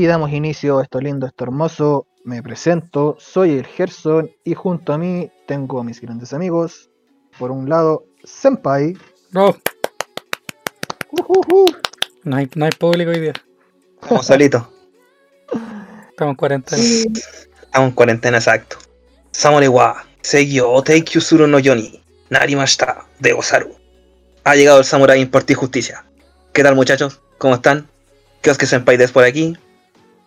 Así damos inicio a esto lindo, esto hermoso. Me presento, soy el Gerson y junto a mí tengo a mis grandes amigos. Por un lado, Senpai. No, no hay, no hay público hoy día. Estamos solitos. Estamos en cuarentena. Estamos en cuarentena exacto. Samurai wa Seigyo Teikyu Suru no Yoni Narimashita de Osaru. Ha llegado el Samurai Import y Justicia. ¿Qué tal muchachos? ¿Cómo están? Kioske Senpai Des por aquí.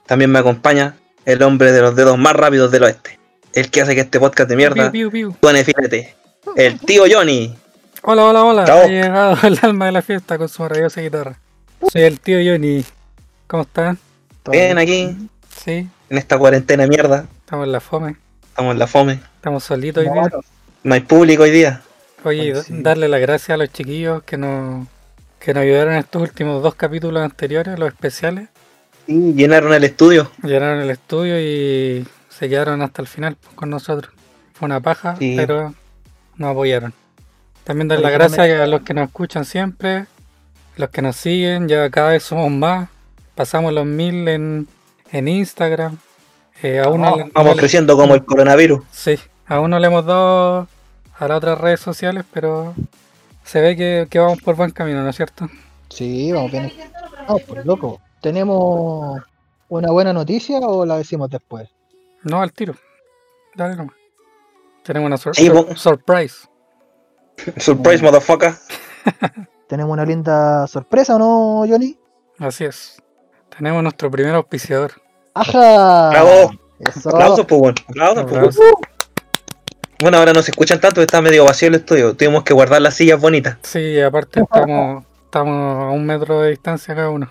También me acompaña el hombre de los dedos más rápidos del oeste. El que hace que este podcast de mierda suene filete. El tío Johnny. Hola, hola, hola. Chao. Ha llegado el alma de la fiesta con su maravillosa guitarra. Soy el tío Johnny. ¿Cómo están? Todo Bien aquí, Sí, en esta cuarentena de mierda. estamos en la fome. Estamos en la fome. Estamos solitos hoy día. Claro. No hay público hoy día. Oye, Ay, sí. darle las gracias a los chiquillos que nos, que nos ayudaron en estos últimos dos capítulos anteriores, los especiales. Sí, llenaron el estudio. Llenaron el estudio y se quedaron hasta el final pues, con nosotros. Fue una paja, Sí. pero nos apoyaron. También dar las gracias a los que nos escuchan siempre, los que nos siguen, ya cada vez somos más. Pasamos los mil en, en Instagram. Eh, a uno le- Vamos le- creciendo como el coronavirus. Sí, a uno le hemos dado a las otras redes sociales, pero se ve que, que vamos por buen camino, ¿no es cierto? Sí, vamos bien. Vamos por loco. ¿Tenemos una buena noticia o la decimos después? No al tiro. Dale nomás. Tenemos una sor- Sí, sor- surprise. Surprise, motherfucker. ¿Tenemos una linda sorpresa o no, Johnny? Así es. Tenemos nuestro primer auspiciador. ¡Ajá! Bravo. Eso. Aplausos, pues bueno. Aplausos, pues, Aplausos. bueno. Bueno, ahora no se escuchan tanto, está medio vacío el estudio. Tuvimos que guardar las sillas bonitas. Sí, aparte estamos, estamos a un metro de distancia cada uno.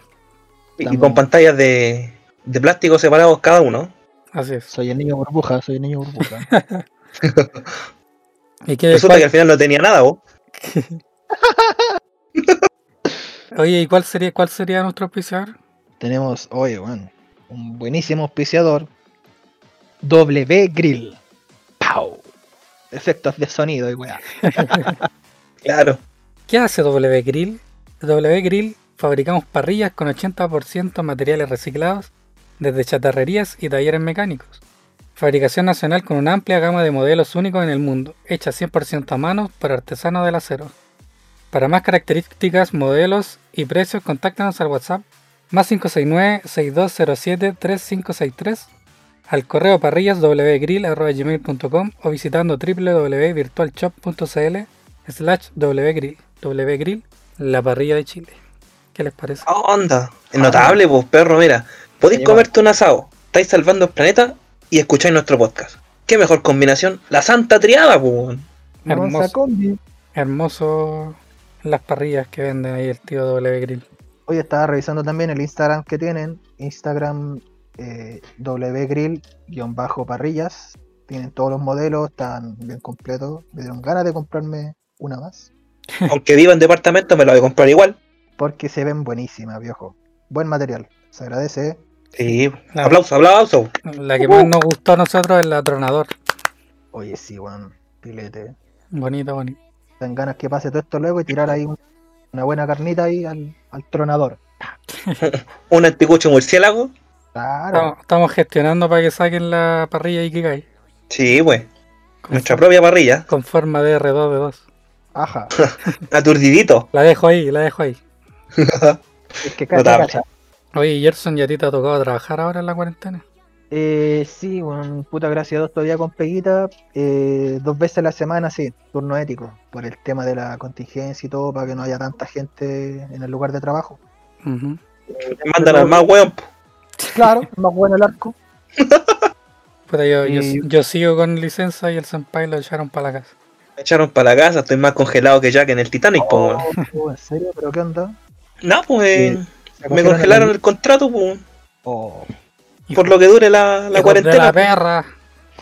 Y con pantallas de, de plástico separados cada uno. Así es. Soy el niño burbuja, soy el niño burbuja. ¿Y qué, Resulta cuál- que al final no tenía nada, vos. oye, ¿y cuál sería, cuál sería nuestro auspiciador? Tenemos, oye, bueno, un buenísimo auspiciador. W Grill. ¡Pau! Efectos de sonido y weá. Claro. ¿Qué hace W Grill? W Grill fabricamos parrillas con 80% materiales reciclados desde chatarrerías y talleres mecánicos. Fabricación nacional con una amplia gama de modelos únicos en el mundo, hecha 100% a mano por artesanos del acero. Para más características, modelos y precios, contáctanos al WhatsApp más 569-6207-3563 al correo parrillaswgrill.com o visitando www.virtualshop.cl slash wgrill. Wgrill, la parrilla de Chile. ¿Qué les parece? Onda. Es notable, pues, perro, mira. Podéis comerte un asado, estáis salvando el planeta y escucháis nuestro podcast. ¿Qué mejor combinación? La Santa Triada, pues. Hermoso, combi. hermoso las parrillas que venden ahí el tío W Grill. Hoy estaba revisando también el Instagram que tienen. Instagram eh, wgrill-parrillas. Tienen todos los modelos, están bien completos. Me dieron ganas de comprarme una más. Aunque viva en departamento, me lo voy a comprar igual. Porque se ven buenísimas, viejo. Buen material. Se agradece. ¿eh? Sí. La, Aplauso, aplauso. la que más nos gustó a nosotros es la tronador. Oye, sí, weón. Pilete. Bonita, bonita. Dan ganas que pase todo esto luego y tirar ahí un- una buena carnita ahí al, al tronador. Un anticucho murciélago. Claro. Estamos, estamos gestionando para que saquen la parrilla Ikigai. Sí, pues. Con, Nuestra for- propia parrilla. con forma de R2D2. Ajá. Aturdidito. La dejo ahí, la dejo ahí. Es que cacha, Notable. cacha. Oye, Gerson, ¿y a ti te ha tocado trabajar ahora en la cuarentena? Eh, sí, bueno, puta gracias a Dios todavía con Peguita, eh, dos veces a la semana, sí, turno ético, por el tema de la contingencia y todo, para que no haya tanta gente en el lugar de trabajo. Ujú. Me mandan al más weón. po. Claro, más bueno el arco. Puta, yo, yo, Y- yo sigo con licencia y el senpai lo echaron para la casa. Me echaron para la casa, estoy más congelado que Jack en el Titanic, po, weón. Oh, ¿En serio? ¿Pero qué onda? No, pues. eh, ¿Se me congelaron el contrato, pues. Oh, Por lo que dure la, la cuarentena. la perra.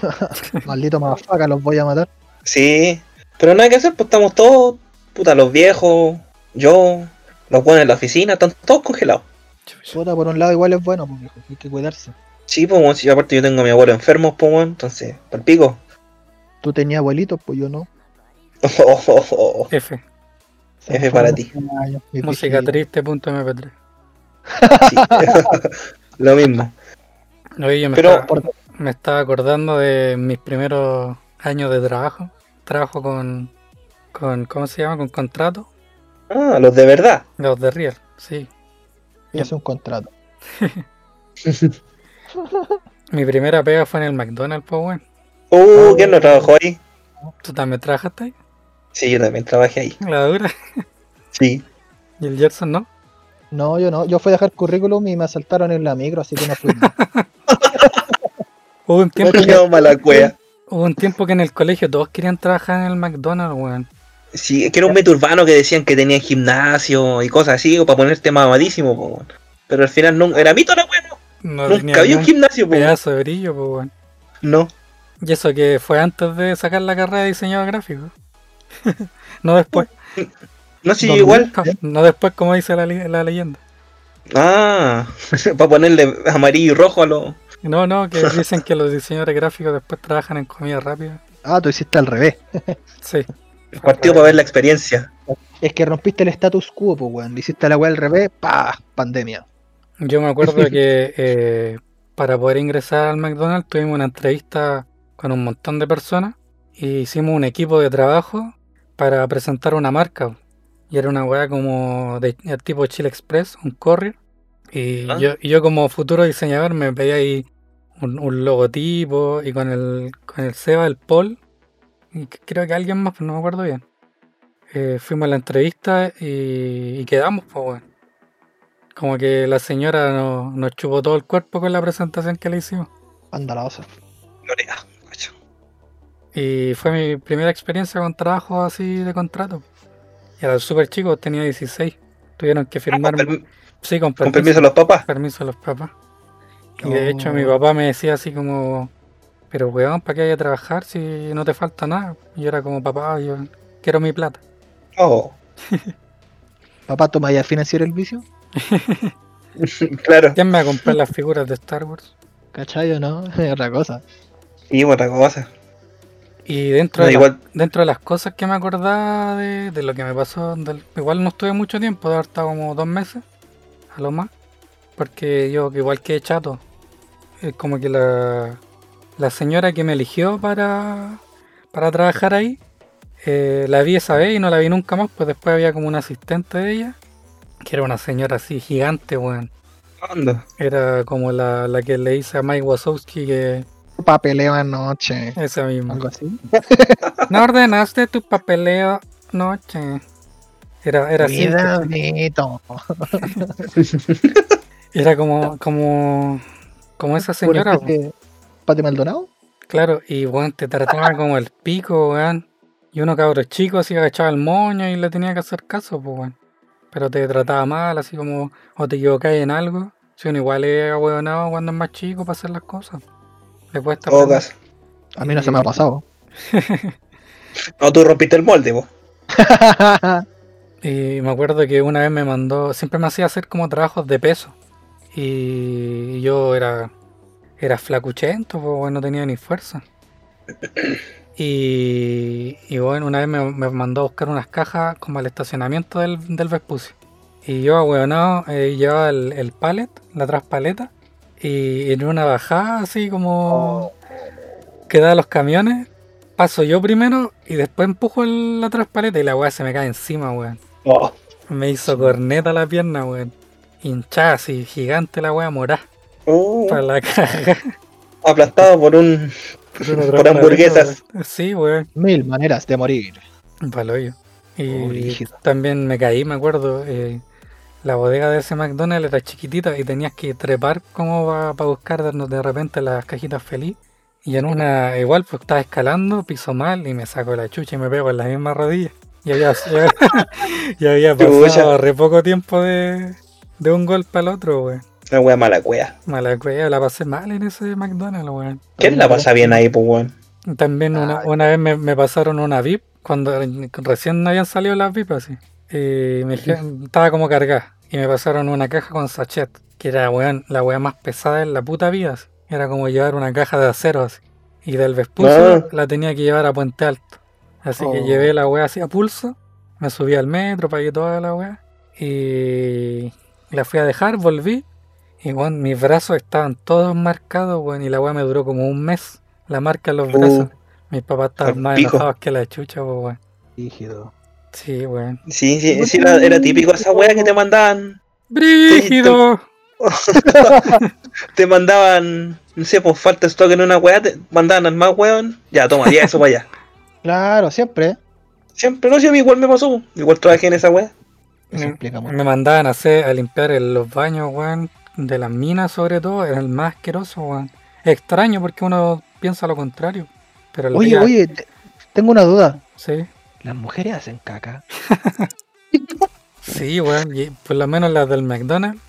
maldito mafaca, los voy a matar. Sí, pero nada que hacer, pues estamos todos, puta, los viejos, yo, los buenos en la oficina, están todos congelados. Puta, por un lado igual es bueno, pues, hay que cuidarse. Sí, pues, si aparte yo tengo a mi abuelo enfermo, pues, weón, entonces, pal pico. Tú tenías abuelitos, pues yo no. Oh, oh, oh, oh. F. F me para ti. Música viejitos. triste.mp3. Sí. Lo mismo. Oye, yo me, Pero- estaba, me estaba acordando de mis primeros años de trabajo. Trabajo con, con ¿cómo se llama? Con contrato. Ah, los de verdad. Los de Riel, sí. Y es un contrato. Mi primera pega fue en el McDonald's, pues bueno. Uh, ¿quién no trabajó ahí? ¿Tú también trabajaste ahí? Sí, yo también trabajé ahí. La dura. Sí. ¿Y el Gerson no? No, yo no. Yo fui a dejar currículum y me asaltaron en la micro, así que no fui. Hubo un tiempo que, mala cueva. hubo un tiempo que en el colegio todos querían trabajar en el McDonald's, weón. Sí, es que era un mito urbano que decían que tenía gimnasio y cosas así, o para ponerte mamadísimo, po, weón. Pero al final no, era mito la weá, No Nunca había un gimnasio, po, weón. pedazo de brillo, pues weón. No. Y eso que fue antes de sacar la carrera de diseñador gráfico. no después. No, sí, igual. No después, como dice la, leyenda. Ah, para ponerle amarillo y rojo a los. No, no, que dicen que los diseñadores gráficos después trabajan en comida rápida. Ah, tú hiciste al revés. Sí. Partido para ver la experiencia. Es que rompiste el status quo, pues, weón. Hiciste la weá al revés, pa, pandemia. Yo me acuerdo que eh, para poder ingresar al McDonald's tuvimos una entrevista con un montón de personas y hicimos un equipo de trabajo para presentar una marca. Y era una weá como de, de tipo Chile Express, un courier. Y, Ah. yo, y yo como futuro diseñador me pedí ahí un, un logotipo y con el, con el Seba, el Paul, y creo que alguien más, pero no me acuerdo bien. Eh, fuimos a la entrevista y, y quedamos, pues weón. Como que la señora nos, nos chupó todo el cuerpo con la presentación que le hicimos. Andalosa. Macho. Y fue mi primera experiencia con trabajo así de contrato. Y era súper chico, tenía 16. Tuvieron que firmar. Con, permi- sí, con con permiso, permiso de los papás. permiso de los papás. Y de hecho Oh. mi papá me decía así como, pero weón, ¿para qué hay a trabajar si no te falta nada? Y yo era como, papá, yo quiero mi plata. Oh, Papá, ¿toma ya financiar el vicio? claro. ¿Quién me va a comprar las figuras de Star Wars? ¿Cachai o no? Es otra cosa. Y otra cosa. Y dentro, No, de, la- dentro de las cosas que me acordaba de, de lo que me pasó, del- igual no estuve mucho tiempo, de haber estado como dos meses, a lo más, porque yo que igual que chato, es como que la, la señora que me eligió para, para trabajar ahí, eh, la vi esa vez y no la vi nunca más, pues después había como un asistente de ella, que era una señora así gigante, weón. anda. Era como la, la que le hice a Mike Wazowski que Papeleo anoche. esa misma. Algo así. No ordenaste tu papeleo noche. Era, era así. Era como, como, como esa señora, Pati Maldonado. claro, y weón, te trataba como el pico, weón. Y uno cabro chico así agachaba el moño y le tenía que hacer caso, pues weón. Pero te trataba mal, así como, o te equivocáis en algo. Si uno igual es ahueonado cuando es más chico para hacer las cosas. Le. A mí no se me ha pasado. No, tú rompiste el molde, po. Y me acuerdo que una vez me mandó, siempre me hacía hacer como trabajos de peso. Y yo era, era flacuchento, pues bueno, no tenía ni fuerza. Y, y bueno, una vez me, me mandó a buscar unas cajas como al estacionamiento del, del Vespucio. Y yo, weonado, eh, llevaba el, el pallet, la traspaleta, y en una bajada así como que da los camiones, paso yo primero y después empujo el- la traspaleta y la weá se me cae encima, weón. Oh, Me hizo corneta la pierna, weón. Hinchada así, gigante la weá, morá. uh, Para la caja. aplastado por un. Por hamburguesas. weón. Sí, weón. Mil maneras de morir. Pa'l hoyo. Y Oh, también me caí, me acuerdo. eh, la bodega de ese McDonald's era chiquitita y tenías que trepar como para buscar de, de repente las cajitas feliz. Y en una, igual, pues estaba escalando, piso mal y me saco la chucha y me pego en la misma rodilla. Y había, y había pasado re poco tiempo de, de un golpe al otro, weón. Una wea mala wea. Mala la pasé mal en ese McDonald's, weón. ¿Quién la pasa bien ahí, pues, weón? También una, una vez me, me pasaron una VIP, cuando recién habían salido las VIP así. Y me dijeron- estaba como cargada. Y me pasaron una caja con sachet, que era weón, la weá más pesada en la puta vida. así. Era como llevar una caja de acero así. Y del Vespucio Ah. la tenía que llevar a Puente Alto. Así que Oh. llevé la weá así a pulso, me subí al metro, pagué toda la weá. Y la fui a dejar, volví. Y weón, mis brazos estaban todos marcados, weón, y la weá me duró como un mes. La marca en los Uh, brazos. Mis papás estaban más pico. enojados que la chucha, weón. Rígido. Sí, weón. Sí, sí, sí, era, era típico esa wea que te mandaban. ¡Brígido! Te mandaban, no sé, por falta de stock en una wea, te mandaban al más weón. Ya, toma, ya eso para allá. Claro, siempre. Siempre, no sé, a mí igual me pasó. Igual trabajé en esa wea. Me-. Me mandaban a hacer, a limpiar el- los baños, weón, de las minas sobre todo, era el más asqueroso, weón. Extraño porque uno piensa lo contrario. Pero Oye, día- oye, te- tengo una duda. Sí, ¿Las mujeres hacen caca? sí, weón. Y por lo menos las del McDonald's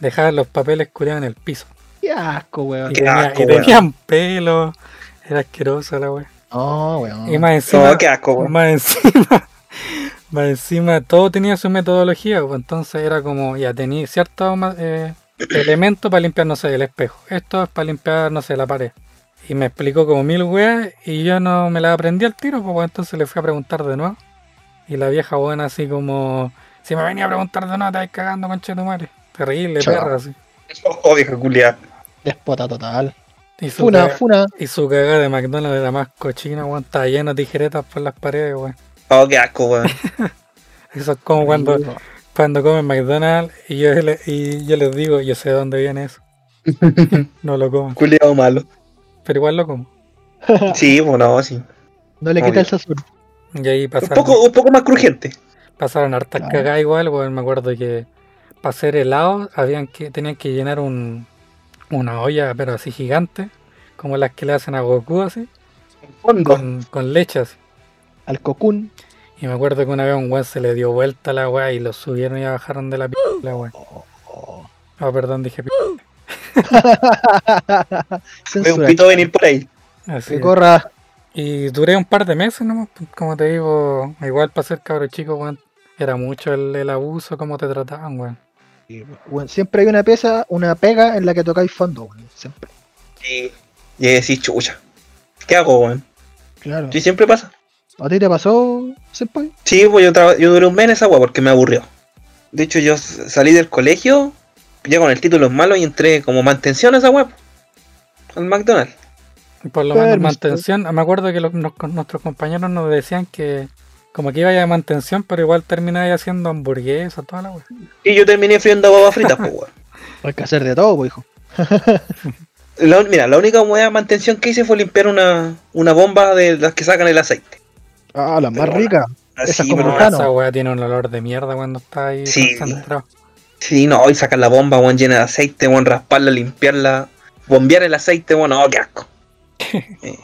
dejaban los papeles culiados en el piso. Qué asco, Y, weón. Qué tenía- asco, y weón. tenían pelo. Era asquerosa la weón. No, weón. Y más encima, No, qué asco, weón. más encima, más encima, todo tenía su metodología, pues, entonces era como, ya tenía ciertos eh, elementos para limpiar, no sé, el espejo. Esto es para limpiar, no sé, la pared. Y me explicó como mil weas y yo no me la aprendí al tiro, pues entonces le fui a preguntar de nuevo. Y la vieja buena así como, si me venía a preguntar de nuevo, te vais cagando, concha de tu madre. Terrible, Chao. perra, así. Oh, vieja culia. Despota total. Y su, Funa, caga- funa. y su cagada de McDonald's era más cochina, weón. Estaba llena de tijeretas por las paredes, weón. Oh, qué asco, weón. Eso es como cuando, cuando comen McDonald's y yo, le- y yo les digo, yo sé de dónde viene eso. No lo comen, Culiado malo. Pero igual lo como. Sí, bueno, sí. No le Obvio. quita el sazón. Y ahí Un poco, un poco más crujiente. pasaron hartas Claro. cagadas igual, weón. Me acuerdo que para hacer helado habían que, tenían que llenar un, una olla, pero así gigante, como las que le hacen a Goku así, Fondo. con, con leche así. Al cocún. Y me acuerdo que una vez a un weón se le dio vuelta a la weá y lo subieron y bajaron de la p la weá. Oh. Oh, perdón, dije p Veo un pito venir por ahí. así Que corra. Y duré un par de meses nomás, pues, como te digo, igual para ser cabro chico, weón. Era mucho el, el abuso, cómo te trataban, weón. Weón, siempre hay una pieza, una pega en la que tocáis fondo, weón. Siempre. Sí. Y decís, chucha. ¿Qué hago, weón? Claro. Sí, siempre pasa. ¿A ti te pasó, Senpai? Sí, pues yo, duré un mes en esa weá porque me aburrió. De hecho, yo salí del colegio, ya con el título en malo y entré como mantención a esa weá. Al McDonald's. Y por lo menos mantención, me acuerdo que los- nos- nuestros compañeros nos decían que como que iba a mantención, pero igual terminaba haciendo hamburguesas, toda la weá. Y yo terminé friendo papas fritas, pues weón. Hay que hacer de todo, pues, hijo. La mira, la única weá de mantención que hice fue limpiar una, una bomba de las que sacan el aceite. Ah, las más Pero ricas. Esa Así, es como pero-. Esa weá tiene un olor de mierda cuando está ahí Sí. concentrado. Sí, no, y sacar la bomba, weón, llena de aceite, weón, rasparla, limpiarla, bombear el aceite, weón, no, qué asco.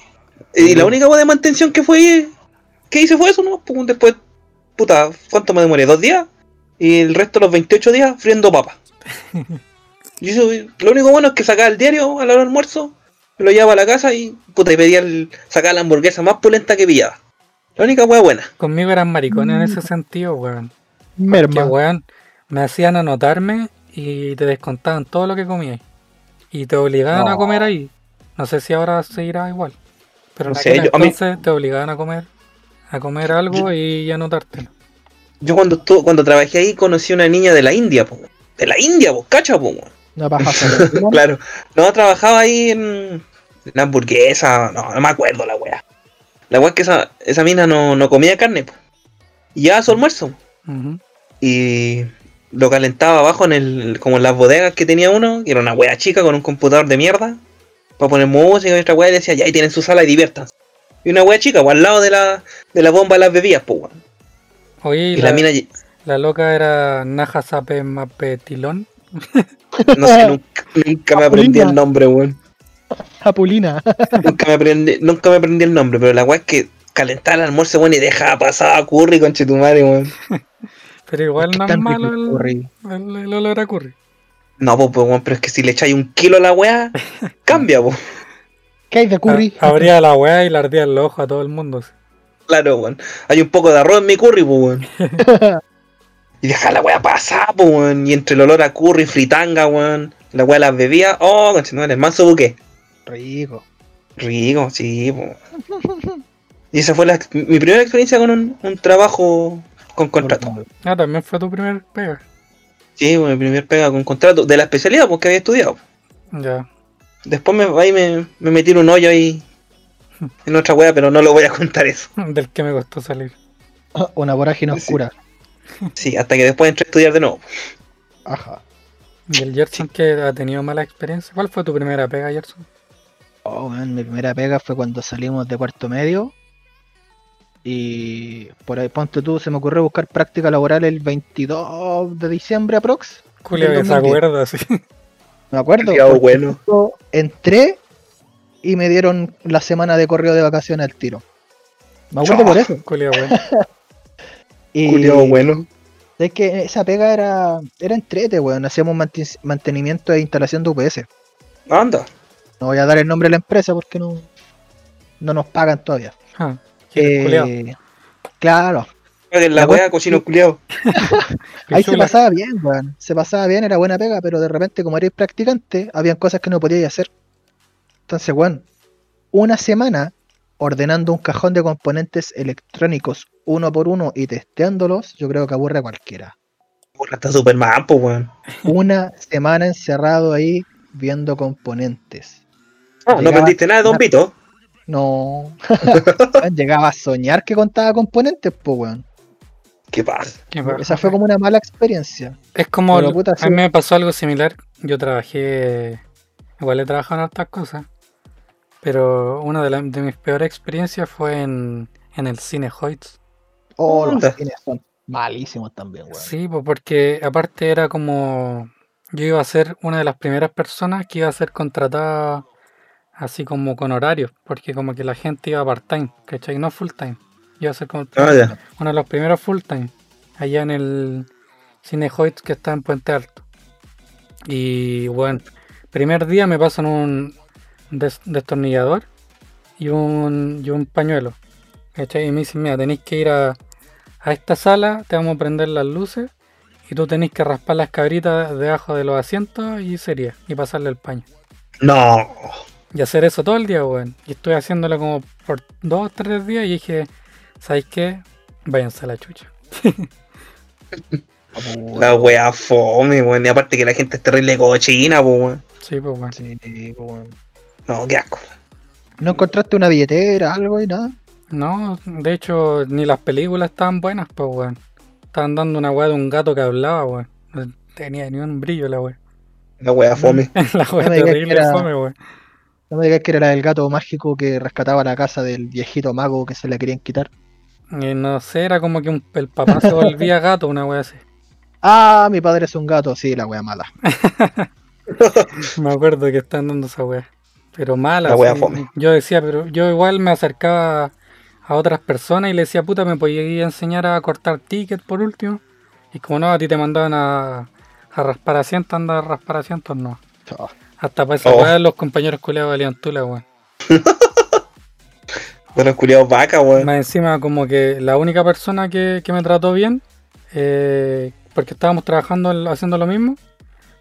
Eh, y la única weá de mantención que fue, que hice fue eso, ¿no? Pues, después, puta, ¿cuánto me demoré? ¿Dos días? Y el resto de los 28 días friendo papas. Y eso, lo único bueno es que sacaba el diario a la hora del almuerzo, lo llevaba a la casa y, puta, y pedía el, sacaba la hamburguesa más pulenta que pillaba. La única weá buena. Conmigo eran maricones en ese sentido, weón. Merma. weón, me hacían anotarme y te descontaban todo lo que comías. Y te obligaban a No. comer ahí. No sé si ahora seguirá igual. Pero en No sé, aquel yo- a mí- entonces te obligaban a comer. A comer algo y anotártelo. Yo cuando estu- cuando trabajé ahí conocí a una niña de la India, po. De la India, po, cacha, po. paja sola. Claro. No, trabajaba ahí en la hamburguesa, no, no me acuerdo la wea. La wea es que esa, esa mina no, no comía carne, po. Y ya su almuerzo. Y lo calentaba abajo en el, como en las bodegas que tenía uno, que era una wea chica con un computador de mierda, para poner música y otra wea y decía, ya ahí tienen su sala y diviértanse. Y una wea chica, pues al lado de la, de la bomba de las bebidas, pues weón. Oye, y la, la mina, la loca era Naja Sape Mapetilón. no sé, nunca, nunca me aprendí el nombre, weón. Apulina. nunca me aprendí, nunca me aprendí el nombre, pero la weá es que calentaba el almuerzo, weón, y dejaba pasar a curry con chetumare, weón. Pero igual no es malo el el, curry. el, el olor a curry. No, pues, pues, weón, pero es que si le echáis un kilo a la weá, cambia, pues. ¿Qué hay de curry? A- abría la weá y le ardía el ojo a todo el mundo. Claro, weón. Hay un poco de arroz en mi curry, pues, weón. Y deja la weá pasar, pues, weón. Y entre el olor a curry, fritanga, weón. La weá las bebía, oh, conchetumare, el manso buque. Rico. Rico, sí, pues. Y esa fue la, mi primera experiencia con un, un trabajo con contrato. Ah, también fue tu primer pega. Sí, bueno, mi primer pega con contrato de la especialidad porque había estudiado. Ya. Después me, ahí me, me metí en un hoyo ahí en otra wea, pero no lo voy a contar eso. Del que me costó salir. Una vorágine Sí. oscura. Sí, hasta que después entré a estudiar de nuevo. Ajá. ¿Y el Gerson que ha tenido mala experiencia? ¿Cuál fue tu primera pega, Gerson? Oh, man, mi primera pega fue cuando salimos de cuarto medio. Y por ahí, ponte tú, se me ocurrió buscar práctica laboral el 22 de diciembre aprox. Julio Del que se 2010. acuerda, sí. Me acuerdo. Bueno. Entré y me dieron la semana de correo de vacaciones al tiro. Me acuerdo por eso. Julio, bueno. Y bueno. es que esa pega era, era entrete, weón. Hacíamos manten- mantenimiento e instalación de UPS. Anda. No voy a dar el nombre de la empresa porque no, no nos pagan todavía. Ah, ¿quién es culiao? Eh, claro, En la La wea, cochino culiao. ahí se pasaba bien, weón. Se pasaba bien, era buena pega, pero de repente, como eres practicante, habían cosas que no podíais hacer. Entonces, weón, una semana ordenando un cajón de componentes electrónicos uno por uno y testeándolos, yo creo que aburre a cualquiera. Puta, Está super mal, pues, weón. Una semana encerrado ahí viendo componentes. Ah, no aprendiste nada de Don Vito. No. Llegaba a soñar que contaba componentes, pues, weón. ¿Qué pasa? Esa fue como una mala experiencia. Es como, puta, a sí. mí me pasó algo similar. Yo trabajé, igual he trabajado en otras cosas, pero una de, la- de mis peores experiencias fue en, en el cine Hoyts. Oh, los Onda. cines son malísimos también, weón. Sí, pues porque aparte era como, yo iba a ser una de las primeras personas que iba a ser contratada así como con horarios, porque como que la gente iba part-time, ¿cachai? No full-time. Iba a ser como Ah, uno de los primeros full-time, allá en el Cine Hoyt que está en Puente Alto. Y bueno, primer día me pasan un des- destornillador y un, y un pañuelo. ¿cachai? Y me dicen, mira, tenéis que ir a, a esta sala, te vamos a prender las luces y tú tenés que raspar las cabritas debajo de los asientos y sería, y pasarle el paño. No. Y hacer eso todo el día, weón. Y estoy haciéndolo como por dos o tres días y dije, ¿sabéis qué? Váyanse a la chucha. La wea fome, weón. Y aparte que la gente es terrible cochina, pues, weón. Sí, pues bueno. Sí, pues, weón. No, qué asco. ¿No encontraste una billetera, algo y nada? No, de hecho, ni las películas estaban buenas, pues weón. Estaban dando una weá de un gato que hablaba, weón. No tenía ni un brillo la weá. La wea fome. la weá terrible era- fome, weón. No me digas que era la del gato mágico que rescataba la casa del viejito mago que se la querían quitar. Y no sé, era como que un- el papá se volvía gato, una weá así. Ah, mi padre es un gato, sí, la wea mala. Me acuerdo que están dando esa weá. Pero mala. La weá así. fome. Yo decía, pero yo igual me acercaba a otras personas y le decía, puta, ¿me podías enseñar a cortar tickets por último? Y como no, a ti te mandaban a, a raspar asientos, anda a raspar asientos, no. Oh, Hasta para esa Oh. weá los compañeros culeados valían tula, weón. Bueno, culiados vaca, weón. Más encima, como que la única persona que, que me trató bien, eh, porque estábamos trabajando en- haciendo lo mismo,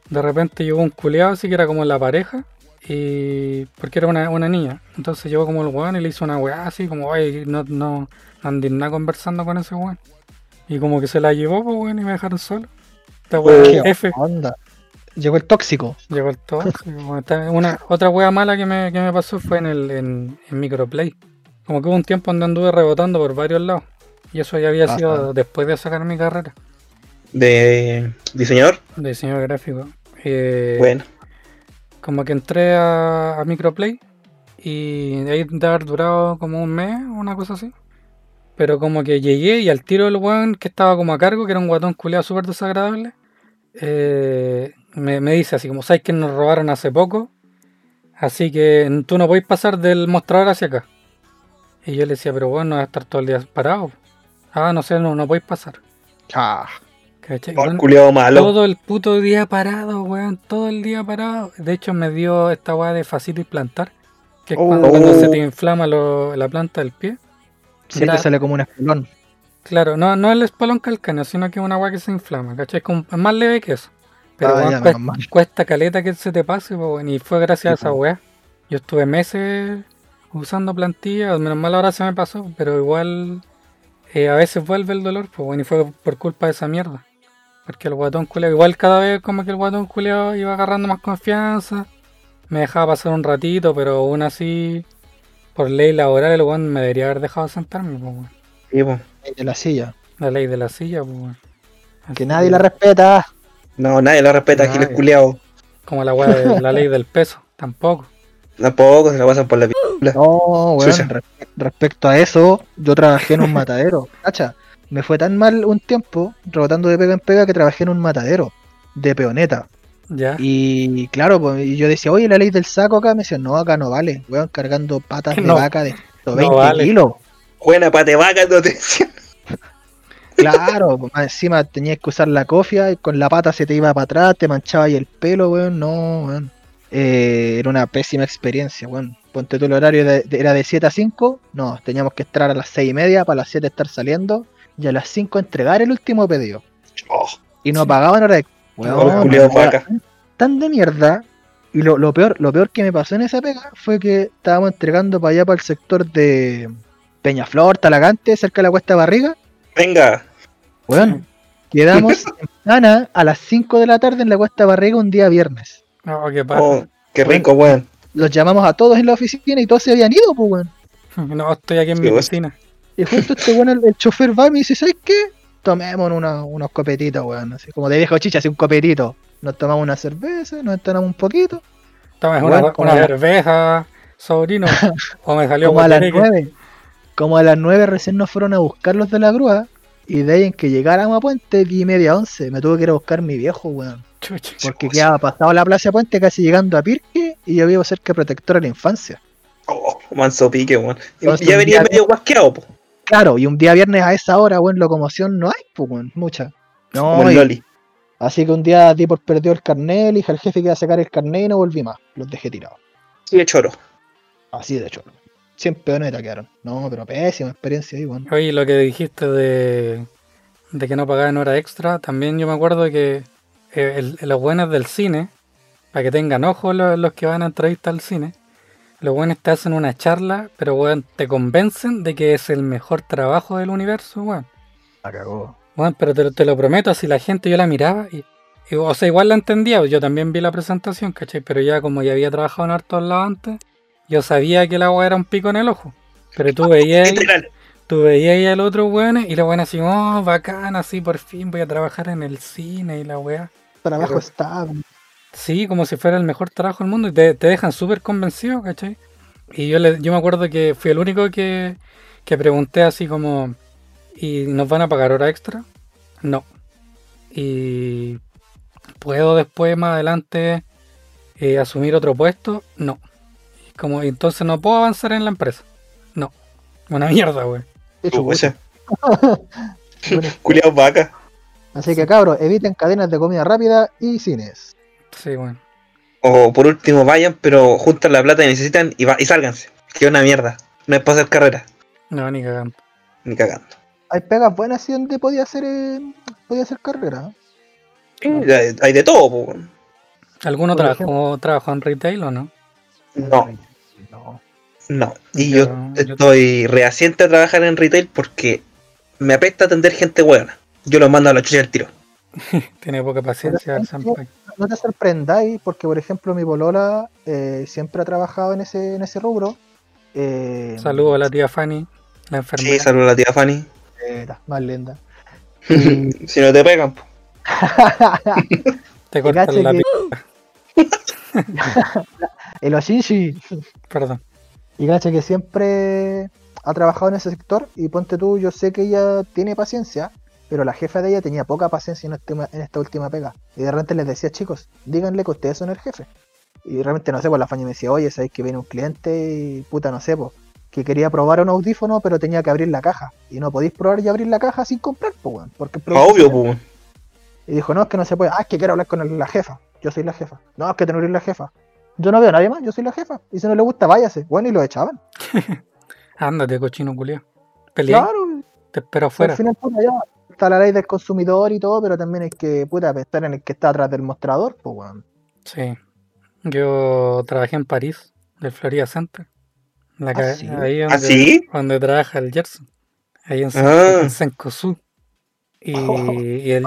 de repente llegó un culeado así que era como la pareja, y porque era una, una niña. Entonces llegó como el weón y le hizo una weá así, como, ay, no, no, no andé nada conversando con ese weón. Y como que se la llevó, pues weón, y me dejaron solo. Esta weá ¿Qué F. onda? Llegó el tóxico. Llegó el está- una, otra wea mala que me, que me pasó fue en el en, en Microplay. Como que hubo un tiempo donde anduve rebotando por varios lados. Y eso ya había Ajá. sido después de sacar mi carrera De diseñador. de diseño gráfico. Eh, Bueno. Como que entré a, a Microplay y de ahí de haber durado como un mes, una cosa así. Pero como que llegué y al tiro el weón que estaba como a cargo, que era un guatón culeado súper desagradable, eh, me, me dice así como, ¿sabes que nos robaron hace poco? Así que tú no podés pasar del mostrador hacia acá. Y yo le decía, pero bueno, no vas a estar todo el día parado. Ah, no sé, no, no podéis pasar. Ah. Oh, culiado malo. todo el puto día parado, weón. Todo el día parado. De hecho, me dio esta weá de fascitis plantar. Que es cuando, Oh. cuando se te inflama lo- la planta del pie. sí, te sale como un espolón. Claro, no, no el espolón calcáneo, sino que es una weá que se inflama, ¿cachai? Es, como- es más leve que eso. Pero Ah, cuesta, caleta que se te pase, y fue gracias a esa weá. Yo estuve meses usando plantillas, menos mal ahora se me pasó, pero igual eh, a veces vuelve el dolor, pues bueno, y fue por culpa de esa mierda. Porque el guatón culeado, igual cada vez como que el guatón culeado iba agarrando más confianza. Me dejaba pasar un ratito, pero aún así, por ley laboral, el weón me debería haber dejado sentarme, pues. Sí, po. De la silla. La ley de la silla, pues, weón. Que nadie la respeta. No, nadie lo respeta, Nadie. Giles culiao. Como la weá de la ley del peso, tampoco. Tampoco se la pasan por la pistola. No, weón. Re- respecto a eso, yo trabajé en un matadero. Cacha, me fue tan mal un tiempo, rebotando de pega en pega, que trabajé en un matadero de peoneta. Ya. Y claro, pues, y yo decía, oye, la ley del saco acá. Me decían, no, acá no vale. Weón, cargando patas de No, vaca de 120 vale. kilos. Buena pate vaca, no te decía. Claro, más encima tenías que usar la cofia y con la pata se te iba para atrás, te manchaba ahí el pelo, weón. No, weón. Eh, era una pésima experiencia, weón. Ponte tú el horario de- de- era de 7 a 5. No, teníamos que estar a las 6 y media para las 7 estar saliendo y a las 5 entregar el último pedido. Oh, Y no pagaban hora de. Los Weón, era vacas. tan de mierda. Y lo, lo peor, lo peor que me pasó en esa pega fue que estábamos entregando para allá para el sector de Peñaflor, Talagante, cerca de la Cuesta Barriga. venga. Weón, quedamos en Ana a las 5 de la tarde en la Cuesta Barriga un día viernes. Oh, qué. Oh, qué rico, weón. Los llamamos a todos en la oficina y todos se habían ido, pues, weón. No, estoy aquí en Sí, mi oficina. Y justo este weón, el, el chofer va y me dice, ¿sabes qué? Tomemos una- unos copetitos, weón. Así como de viejo chicha, así un copetito. Nos tomamos una cerveza, nos entonamos un poquito. Toma Bueno, una, una la- cerveza, sobrino. o me salió Como a las. 9. Como a las 9 recién nos fueron a buscar los de la grúa. Y de ahí en que llegáramos a Puente, di media once. Me tuve que ir a buscar mi viejo, weón. Chucha. Porque quedaba pasado la plaza Puente, casi llegando a Pirque. Y yo vivo cerca de Protectora de la Infancia. Oh, manso pique, weón. Y Entonces, ya venía día- medio guasqueado, po. Claro, y un día viernes a esa hora, weón, locomoción no hay, pues, weón, mucha. Como No, el y- Loli. así que un día di por perdido el carnet, le dije al jefe que iba a sacar el carnet y no volví más. Los dejé tirados. Sí, de choro. Así de hecho. 100 peonetas quedaron. No, pero pésima experiencia ahí, weón. Oye, lo que dijiste de, de que no pagaban hora extra, también yo me acuerdo que eh, el- los buenos del cine, para que tengan ojo los, los que van a entrevistar al cine, los buenos te hacen una charla, pero weón, te convencen de que es el mejor trabajo del universo, weón. La cagó. Bueno, pero te, lo- te lo prometo, si la gente yo la miraba y, y, o sea, igual la entendía, yo también vi la presentación, ¿cachai? Pero ya como ya había trabajado en hartos lados antes, yo sabía que el agua era un pico en el ojo. Pero tú veías, tú veías ahí al otro weón y la weón así, oh, bacán, así por fin voy a trabajar en el cine y la weá. Trabajo Pero- estable. Sí, como si fuera el mejor trabajo del mundo y te, te dejan súper convencido, ¿cachai? Y yo, le, yo me acuerdo que fui el único que, que pregunté así como, ¿y nos van a pagar hora extra? No. ¿Y puedo después, más adelante, eh, asumir otro puesto? No. Y como, entonces no puedo avanzar en la empresa. No. Una mierda, güey. De hecho, Pucha. bueno, Culiao vaca. Así que cabros, eviten cadenas de comida rápida y cines. Sí, bueno. O por último vayan, pero juntan la plata que necesitan y, va, y sálganse. Que es una mierda. No es para hacer carrera. No, ni cagando. Ni cagando. Hay pegas buenas y donde podía hacer eh, podía hacer carrera. Hay, hay de todo, po. ¿Alguno trabajó, trabajó en retail o no? No, No. no. Y yo, Yo- yo- estoy reaciente a trabajar en retail porque me apesta atender gente buena. Yo los mando a la chucha del tiro. Tiene poca paciencia el. No te sorprendáis porque, por ejemplo, mi polola eh, siempre ha trabajado en ese, en ese rubro. Eh, Saludos a la tía Fanny, la Sí, enfermera. saludos a la tía Fanny. eh, más linda. si no te pegan, po. Te cortan la que- El Oshinshi. Perdón. Y cacha que siempre ha trabajado en ese sector. Y ponte tú, yo sé que ella tiene paciencia, pero la jefa de ella tenía poca paciencia en, este- en esta última pega. Y de repente les decía, chicos, díganle que ustedes son el jefe. Y realmente no sé, pues la faña me decía, oye, sabéis que viene un cliente y puta, no sé, pues, que quería probar un audífono, pero tenía que abrir la caja. Y no podéis probar y abrir la caja sin comprar, pues, weón. Porque obvio, es- po. weón. Y dijo, no, es que no se puede. Ah, es que quiero hablar con el- la jefa. Yo soy la jefa. No, es que eres la jefa. Yo no veo a nadie más, yo soy la jefa. Y si no le gusta, váyase. Bueno, y lo echaban. Ándate, cochino culiao. Peleé, Claro, te espero Al afuera. final, puta, ya está la ley del consumidor y todo, pero también hay que, puta, pensar en el que está atrás del mostrador, pues, weón. Sí. Yo trabajé en París, del Florida Center. La ¿Ah, sí? Ahí ¿Ah, donde, sí? donde trabaja el Gerson. Ahí en, Ah. en Sencosud. Y, Oh, y el.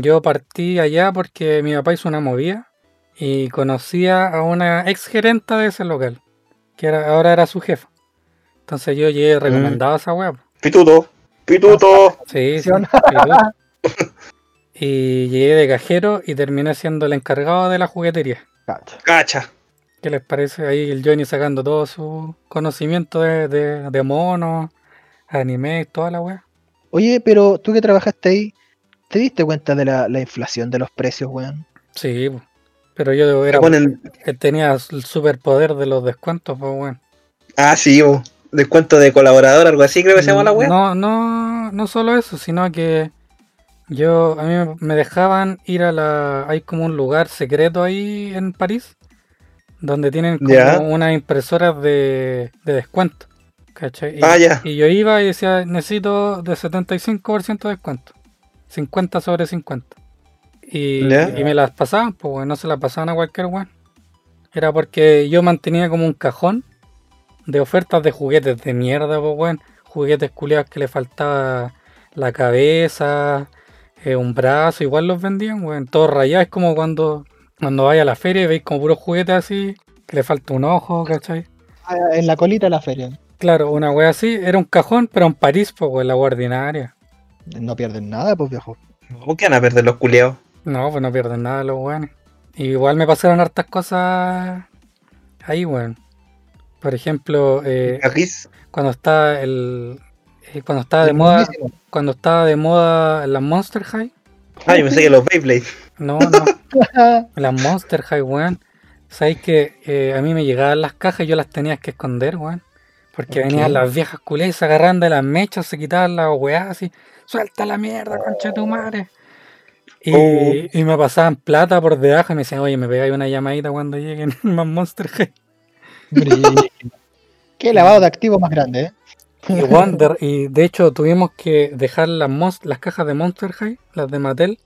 Yo partí allá porque mi papá hizo una movida y conocía a una ex gerenta de ese local, que era, ahora era su jefa. Entonces yo llegué recomendado a esa po. Pituto, pituto. Sí. Y llegué de cajero y terminé siendo el encargado de la juguetería. Cacha. Cacha. ¿Qué les parece ahí el Johnny sacando todo su conocimiento de, de, de monos, anime, toda la wea? Oye, pero tú que trabajaste ahí, ¿te diste cuenta de la, la inflación de los precios, weón? Sí, po. Pero yo era, ponen. que tenía el superpoder de los descuentos, pues bueno. Ah, sí, bo. Descuento de colaborador, algo así, creo que se llama la wea. No, no, no solo eso, sino que yo, a mí me- dejaban ir a la, hay como un lugar secreto ahí en París, donde tienen como unas impresoras de, de descuento, ¿cachai? Y, Ah, ya. y yo iba y decía, necesito de 75% de descuento, 50 sobre 50. Y, me las pasaban, pues no se las pasaban a cualquier weón. Era porque yo mantenía como un cajón de ofertas de juguetes de mierda, pues weón. Juguetes culiados que le faltaba la cabeza, eh, un brazo, igual los vendían, weón. Todos rayados, es como cuando, cuando vais a la feria y veis como puros juguetes así, que le falta un ojo, ¿cachai? Ah, En la colita de la feria. Claro, una wea así, era un cajón, pero en París, pues weón, la wea ordinaria. No pierden nada, pues viejo. ¿Cómo que van a perder los culiados? No, pues no pierden nada los weones. Igual me pasaron hartas cosas ahí, weón. Por ejemplo, eh, cuando está el. eh, cuando estaba de moda. Buenísimo. Cuando estaba de moda la Monster High. Ah, yo pensé que los Beyblade. No, no. las Monster High, weón. Sabéis que eh, a mí me llegaban las cajas y yo las tenía que esconder, weón. Porque venían las viejas culés y se agarraban de las mechas, se quitaban las weas así. Suelta la mierda, concha de tu madre. Y, Oh. y me pasaban plata por debajo y me decían, oye, me pegáis una llamadita cuando lleguen más Monster High. Brígido. Qué lavado de activos más grande, ¿eh? Y, de, y de hecho tuvimos que dejar las, mons- las cajas de Monster High, las de Mattel,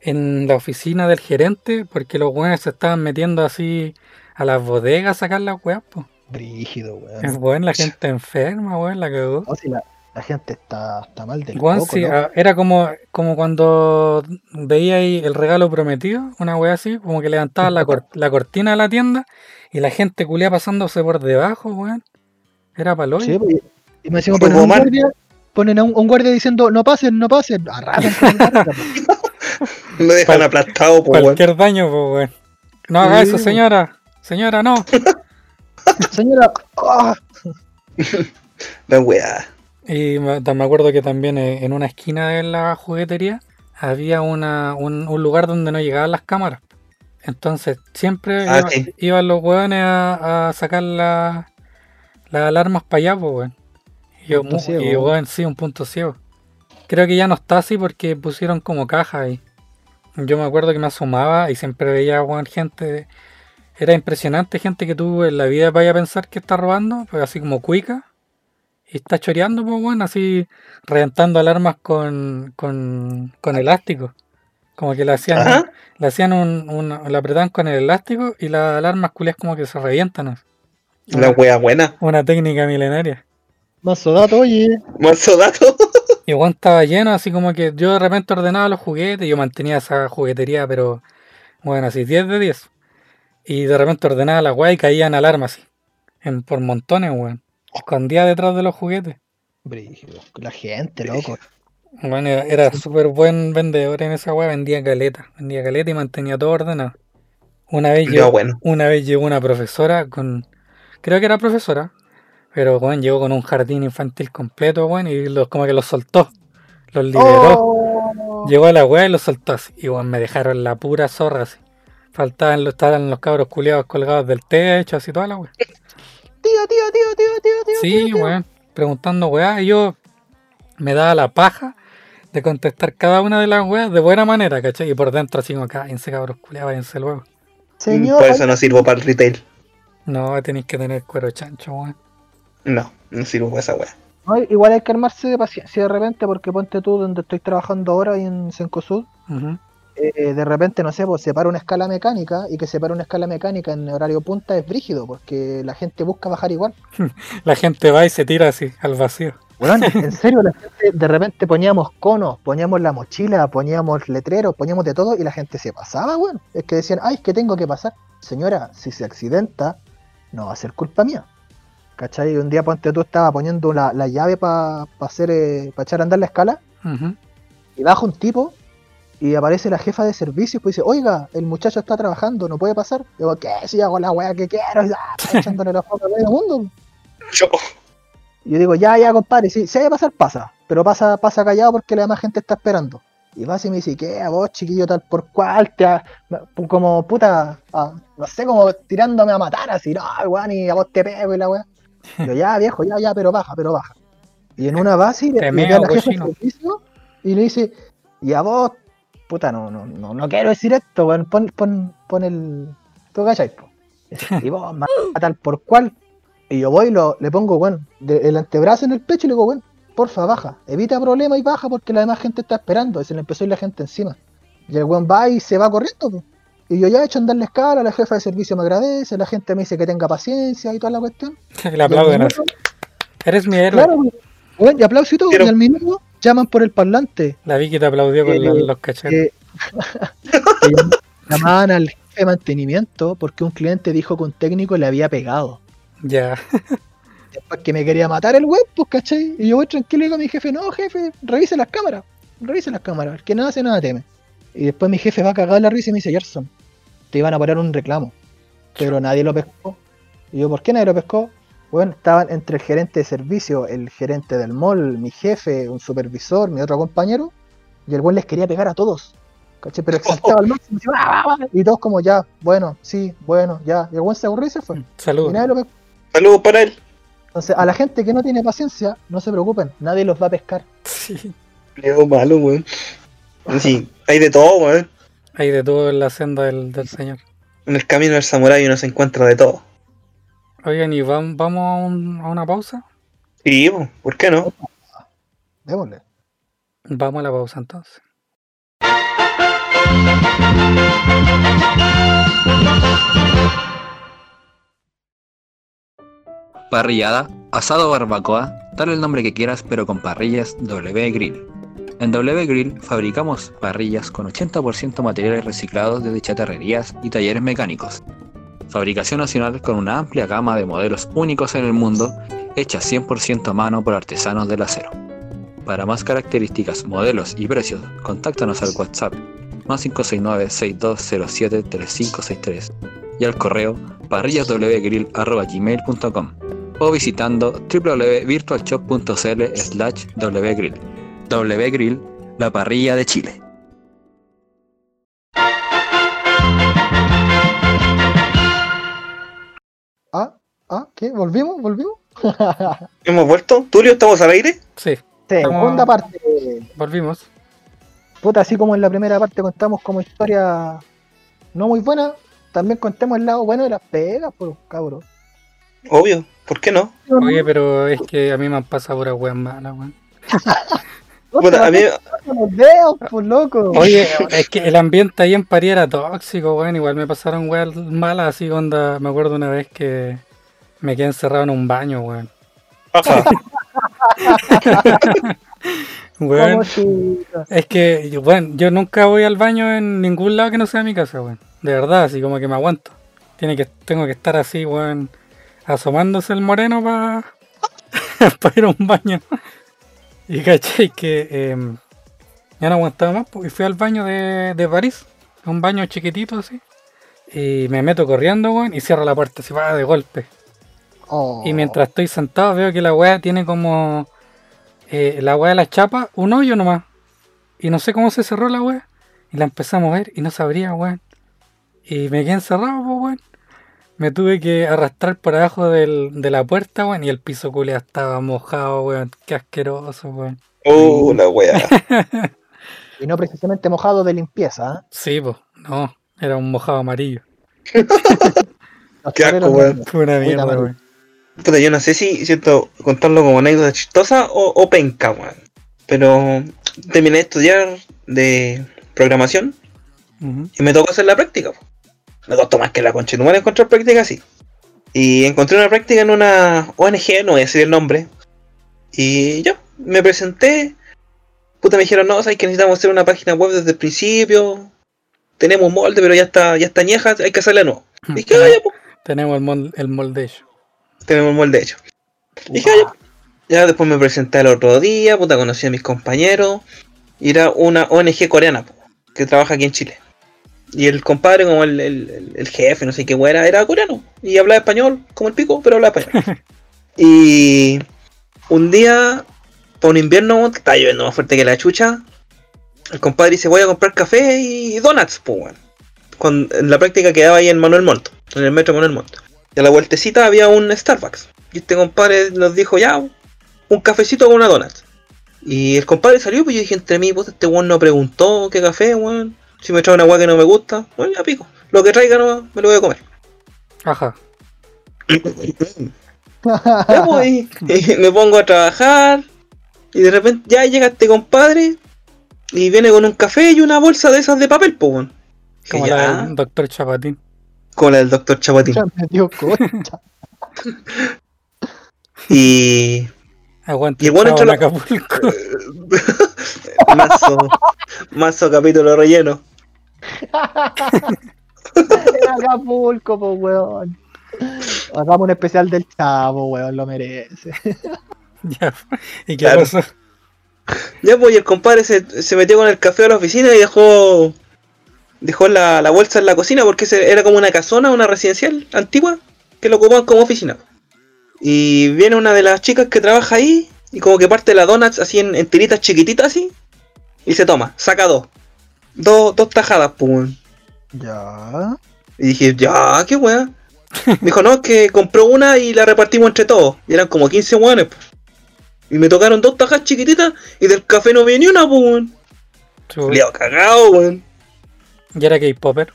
en la oficina del gerente porque los weones se estaban metiendo así a las bodegas a sacar las weas, pues. Brígido, Es weón. bueno, la gente enferma, weón, la cagó. No, si la, la gente está, está mal del Weón, coco, sí, ¿no? ah, era como, como cuando veía ahí el regalo prometido, una wea así, como que levantaban la, cor- la cortina de la tienda y la gente culía pasándose por debajo, weón. Era palo. Sí, pues, y me decimos Como ponen un guardia, ponen a un, un guardia diciendo no pasen, no pasen, arrasan pues. Lo dejan Cual- aplastado, po, weón. Cualquier daño, pues, weón. No haga Sí, eso, señora. Señora, no. Señora, ¡ah! La weá. Y me, acuerdo que también eh, en una esquina de la juguetería había una, un, un lugar donde no llegaban las cámaras. Entonces siempre Ah, iba- sí. iban los hueones a, a sacar la- las alarmas para allá, pues, weón. Y yo, Punto mu- ciego, y, weón. weón, sí, un punto ciego. Creo que ya no está así porque pusieron como caja ahí. Yo me acuerdo que me asomaba y siempre veía, weón, gente. Era impresionante gente que tú en la vida vaya a pensar que está robando, pues así como cuica. Y está choreando, pues, weón, así reventando alarmas con, con, con elástico. Como que le hacían, Ajá. le hacían un, un- la apretaban con el elástico y las alarmas culias como que se revientan. así. La weá buena. Una técnica milenaria. Mazo dato, oye. Mazo dato. Y Juan estaba lleno, así como que yo de repente ordenaba los juguetes, yo mantenía esa juguetería, pero bueno, así 10 de 10. Y de repente ordenaba la weá y caían alarmas así. En, por montones, weón. Escondía detrás de los juguetes. Brígido. La gente, loco. Bueno, era, era súper buen vendedor en esa weá, vendía caleta. Vendía caleta y mantenía todo ordenado. Una vez llegó, bueno. una vez llegó una profesora con. Creo que era profesora. Pero weón, llegó con un jardín infantil completo, weón, y los, como que los soltó. Los liberó. Oh. Llegó a la weá y lo soltó así. Y weón, me dejaron la pura zorra así. Faltaban los, estaban los cabros culiados colgados del techo, así toda la weá. Tío, tío, tío, tío, tío, tío. Sí, tío, tío. weón. Preguntando weá. Y yo me daba la paja de contestar cada una de las weas de buena manera, ¿cachai? Y por dentro así como, cállense cabros culiados, váyanse luego. Señor, Por eso no sirvo para el retail. No, tenéis que tener cuero chancho, weón. No, no sirvo para esa weá. no, igual hay que armarse de paciencia de repente, porque ponte tú donde estoy trabajando ahora ahí en Sencosud. Ujú. Eh, de repente, no sé, pues se para una escala mecánica y que se para una escala mecánica en horario punta es brígido, porque la gente busca bajar igual. La gente va y se tira así, al vacío. Weón, en serio, la gente de repente poníamos conos, poníamos la mochila, poníamos letreros, poníamos de todo y la gente se pasaba, weón. Es que decían, ay, es que tengo que pasar. Señora, si se accidenta, no va a ser culpa mía. ¿Cachai? Un día ponte tú estaba poniendo la, la llave para hacer eh, para echar a andar la escala y baja un tipo y aparece la jefa de servicio y pues dice, oiga, el muchacho está trabajando, no puede pasar. Y digo, ¿qué? Si hago la weá que quiero, y ah, echándole la foto a medio mundo. Yo. Y yo digo, ya, ya, compadre, si se hay que pasar, pasa. Pero pasa, pasa callado porque la demás gente está esperando. Y va y me dice, ¿qué? A vos, chiquillo, tal por cual, te ha- como puta, no sé, como tirándome a matar, así, no, weón, y a vos te pego y la weá. Yo, ya, viejo, ya, ya, pero baja, pero baja. Y en una base le, le meo, la jefa de servicio y le dice, y a vos, puta, no, no, no, no quiero decir esto, weón, pon, pon, pon el. ¿Tú cachai, po? Y vos, tal por cual. Y yo voy y lo, le pongo, weón, el antebrazo en el pecho y le digo, weón, porfa, baja. Evita problemas y baja porque la demás gente está esperando. Y se le empezó a ir la gente encima. Y el weón va y se va corriendo, po. Y yo ya he hecho andar la escala, la jefa de servicio me agradece, la gente me dice que tenga paciencia y toda la cuestión. Le aplauden Eres mi héroe. Claro, weón, y aplauso y todo, Pero- y al minuto llaman por el parlante. La Vicky te aplaudió con Eh, los, los cachetes. que, que llam- llamaban al jefe de mantenimiento porque un cliente dijo que un técnico le había pegado. Ya. Después que me quería matar el web, pues, ¿cachai? Y yo voy tranquilo y digo a mi jefe, no, jefe, revise las cámaras, revise las cámaras, el que nada hace nada teme. Y después mi jefe va a cagar la risa y me dice, Gerson, te iban a poner un reclamo. Pero nadie lo pescó. Y yo, ¿por qué nadie lo pescó? Bueno, estaban entre el gerente de servicio, el gerente del mall, mi jefe, un supervisor, mi otro compañero, y el buen les quería pegar a todos. ¿Cachai? Pero exaltaba al máximo, "Ah, ah, ah", y todos como ya, bueno, sí, bueno, ya. Y el buen se aburrió y se fue. Y Salud. nadie lo pescó. Saludos para él. Entonces, a la gente que no tiene paciencia, no se preocupen, nadie los va a pescar. Sí. Leo malo, weón. Sí, hay de todo, weón. Hay de todo en la senda del, del señor. En el camino del samurái uno se encuentra de todo. Oigan, ¿y vam- vamos a, un- a una pausa? Sí, po, ¿por qué no? Démosle. Vamos a la pausa entonces. Parrillada, asado o barbacoa, dale el nombre que quieras pero con parrillas W Grill. En W Grill fabricamos parrillas con 80% materiales reciclados desde chatarrerías y talleres mecánicos. Fabricación nacional con una amplia gama de modelos únicos en el mundo, hechas 100% a mano por artesanos del acero. Para más características, modelos y precios, contáctanos al WhatsApp más 569-6207-3563 y al correo parrillaswgrill.gmail.com o visitando www.virtualshop.cl slash wgrill. Wgrill, la parrilla de Chile. Ah, ¿qué? ¿Volvimos? ¿Volvimos? ¿Hemos vuelto? ¿Tulio, estamos al aire? Sí, Segunda parte. volvimos. Puta, así como en la primera parte contamos como historia no muy buena, también contemos el lado bueno de las pegas, por cabros. Obvio, ¿por qué no? Oye, pero es que a mí me han pasado puras weas malas, weón. Puta, a mí, los dedos, por loco. Oye, es que el ambiente ahí en París era tóxico, weón. Igual me pasaron weas malas así, onda. Me acuerdo una vez que me quedé encerrado en un baño, weón. Weón, es que, bueno, yo nunca voy al baño en ningún lado que no sea mi casa, weón. De verdad, así como que me aguanto. Tiene que, tengo que estar así, weón, asomándose el moreno para ir a un baño. Y caché que em, ya no aguantaba más, pues, y fui al baño de, de París, un baño chiquitito así. Y me meto corriendo, weón, y cierro la puerta así, va de golpe. Oh. Y mientras estoy sentado veo que la weá tiene como eh, la weá de la chapa, un hoyo nomás. Y no sé cómo se cerró la weá. Y la empecé a mover y no se abría, weón. Y me quedé encerrado, pues, weón. Me tuve que arrastrar por abajo del- de la puerta, weón. Y el piso culea estaba mojado, weón. Qué asqueroso, weón. oh, la wea. Y no precisamente mojado de limpieza, ¿eh? Sí, pues, no. Era un mojado amarillo. Qué asco, weón. Fue una mierda, weón. Puta, yo no sé si siento contarlo como anécdota chistosa o, o penca, weón. Pero terminé de estudiar de programación y me tocó hacer la práctica. po. Me costó más que la concha de tu madre encontrar práctica así. Y encontré una práctica en una ONG, no voy a decir el nombre, Y yo me presenté. Puta, me dijeron, no, sabes que necesitamos hacer una página web desde el principio. Tenemos un molde, pero ya está, ya está añeja, hay que hacerle nuevo. Dije, ah, Tenemos el, mol- el molde hecho. Tenemos el molde hecho. Dije, ya. Ya después me presenté el otro día, puta, conocí a mis compañeros. Y era una ONG coreana, que trabaja aquí en Chile. Y el compadre, como el, el- el- el jefe, no sé qué era, era coreano. Y hablaba español, como el pico, pero hablaba español. y un día, por un invierno, estaba lloviendo más fuerte que la chucha, el compadre dice, voy a comprar café y donuts, pues. Con- En la práctica quedaba ahí en Manuel Monto, en el metro Manuel Monto. Y a la vueltecita había un Starbucks. Y este compadre nos dijo, ya, un cafecito con una donut. Y el compadre salió, pues yo dije entre mí, puta, este weón no preguntó qué café, weón. Si me trae una weá que no me gusta, bueno, ya pico. Lo que traiga no me lo voy a comer. Ajá. Ya, pues, y- y me pongo a trabajar. Y de repente ya llega este compadre. Y viene con un café y una bolsa de esas de papel, pues, weón. Como ya, la del doctor Chapatín. Con la del doctor Chapatín. Ya me dio concha. Y. Aguante, Y el bueno en la- Acapulco. mazo. mazo capítulo relleno. Era Acapulco, pues, weón. Hagamos un especial del chavo, weón, lo merece. ya. ¿Y qué Claro. pasó? Ya, pues, y el compadre se, se metió con el café a la oficina y dejó. Dejó la, la bolsa en la cocina porque era como una casona, una residencial antigua, que lo ocupaban como oficina. Y viene una de las chicas que trabaja ahí y como que parte la donuts así en, en tiritas chiquititas así. Y se toma, saca dos. Dos, dos tajadas, pues. weón. Ya. Y dije, ya, qué weá. Me dijo, no, es que compró una y la repartimos entre todos. Y eran como 15 weones, pues. Y me tocaron dos tajas chiquititas y del café no vi ni una, pues, weón. Liado cagado, weón. ¿Y era K-Popper?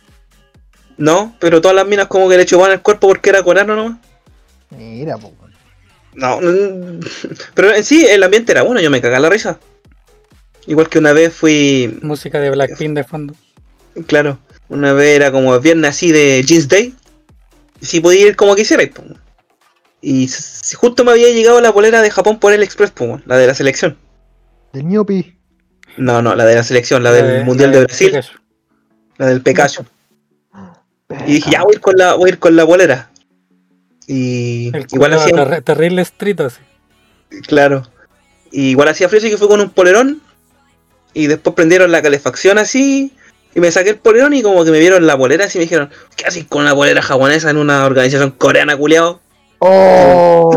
No, pero todas las minas como que le chupaban el cuerpo porque era coreano nomás. Mira, pues, weón. No, pero en sí el ambiente era bueno, yo me cagaba la risa. Igual que una vez fui, Música de Blackpink de fondo. claro, una vez era como viernes así de Jeans Day. Y sí podía ir como quisiera. po. Y justo me había llegado la polera de Japón por el Express, po, la de la selección. Del Ñupi. No, no, la de la selección, la del Mundial la de Brasil, Pikachu. La del Pecacho. Y dije, ya voy a ir con la, voy a ir con la polera. Y El igual hacía terrible street así. Claro. Y igual hacía frío, así que fue con un polerón. Y después prendieron la calefacción así. Y me saqué el polerón y como que me vieron la polera así y me dijeron, ¿qué haces con una polera japonesa en una organización coreana, culiao? ¡Oh!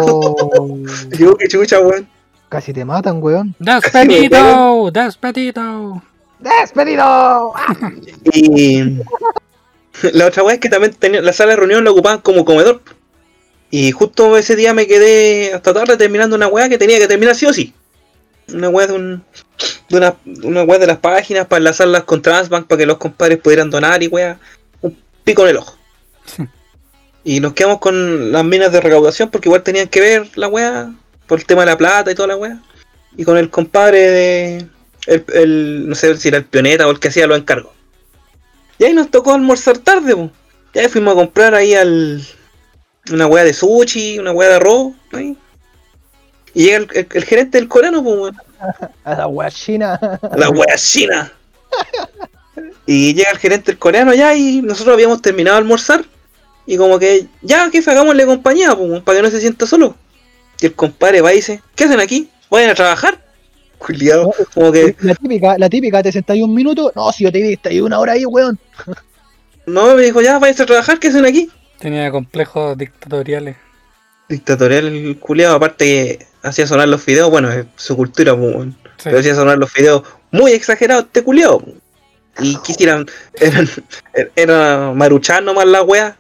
Y digo, qué chucha, weón. Casi te matan, weón. ¡Despedido! ¡Despedido! ¡Despedido! Y la otra weá es que también tenía, la sala de reunión la ocupaban como comedor. Y justo ese día me quedé hasta tarde terminando una weá que tenía que terminar sí o sí. Una weá de un. De una, una weá de las páginas para enlazarlas con Transbank para que los compadres pudieran donar y weá. Un pico en el ojo. Y nos quedamos con las minas de recaudación porque igual tenían que ver la weá por el tema de la plata y toda la weá. Y con el compadre de. El, el- no sé si era el pioneta o el que hacía los encargos. Y ahí nos tocó almorzar tarde, po. Y ahí fuimos a comprar ahí al. Una weá de sushi, una weá de arroz. ahí. Y llega el, el- el gerente del coreano, pues. A la wea china. La wea china. Y llega el gerente del coreano ya y nosotros habíamos terminado de almorzar. Y como que, ya, jefe, hagámosle compañía, pues, para que no se sienta solo. Y el compadre va y dice, ¿qué hacen aquí? ¿Vayan a trabajar? Culiado, como que, La típica, la típica, te sentáis un minuto. No, si yo te vi, ahí una hora ahí, weón. no, me dijo, ya, vayan a trabajar, ¿qué hacen aquí? Tenía complejos dictatoriales. Dictatorial el culiado, aparte que hacía sonar los fideos, bueno, es su cultura, pues, weón. Sí. pero hacía sonar los fideos muy exagerados este culiado. Y quisieran, eran, era maruchan nomás la wea,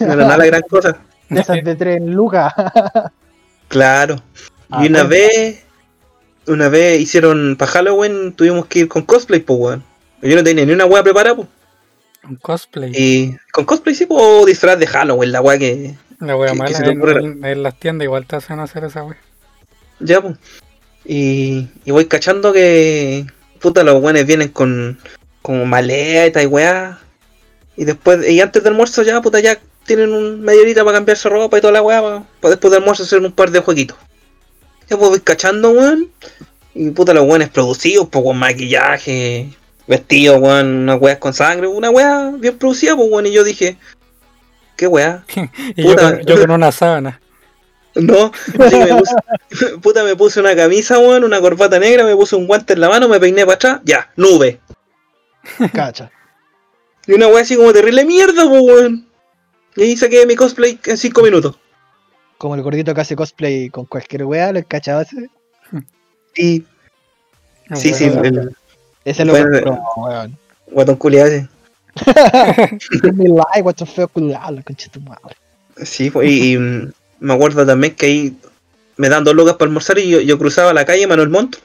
no era nada la gran cosa. De esas de tres lucas. Claro. Ah, y una bueno. vez, una vez hicieron para Halloween, tuvimos que ir con cosplay, pues weón. Yo no tenía ni una wea preparada, pues. Un cosplay. Y con cosplay sí, pues, o disfraz de Halloween, la wea que. la wea ¿qué- qué mala. se te En, en- las tiendas igual te hacen hacer esa wea. Ya, pues. Y, y voy cachando que. Puta, los weones vienen con. Como maleta y weá. Y después, y antes del almuerzo ya, puta, ya tienen un media horita para cambiarse ropa y toda la weá, para, después del almuerzo hacer un par de jueguitos. Ya pues voy cachando, weón. Y puta, los weones producidos, pues con maquillaje, vestidos, weón, unas weas con sangre, una wea bien producida, pues weón. Y yo dije, ¿qué wea? Y yo Puta. con, yo con una sábana. No, sí, me puse, puta, me puse una camisa, weón, una corbata negra, me puse un guante en la mano, me peiné para atrás, ya, nube. Cacha. Y una wea así como terrible mierda, pues weón. Y ahí saqué mi cosplay en 5 minutos. Como el gordito que hace cosplay con cualquier wea, lo cachaba ese. Y sí, sí, Bueno, el Ese lo Bueno, compró, weón. guatón culiado ese. Mi like, what the fuck, culiao, la concha de tu madre. Sí, pues, y, y, mm, me acuerdo también que ahí me dan dos lucas para almorzar y yo, yo cruzaba la calle Manuel Montt.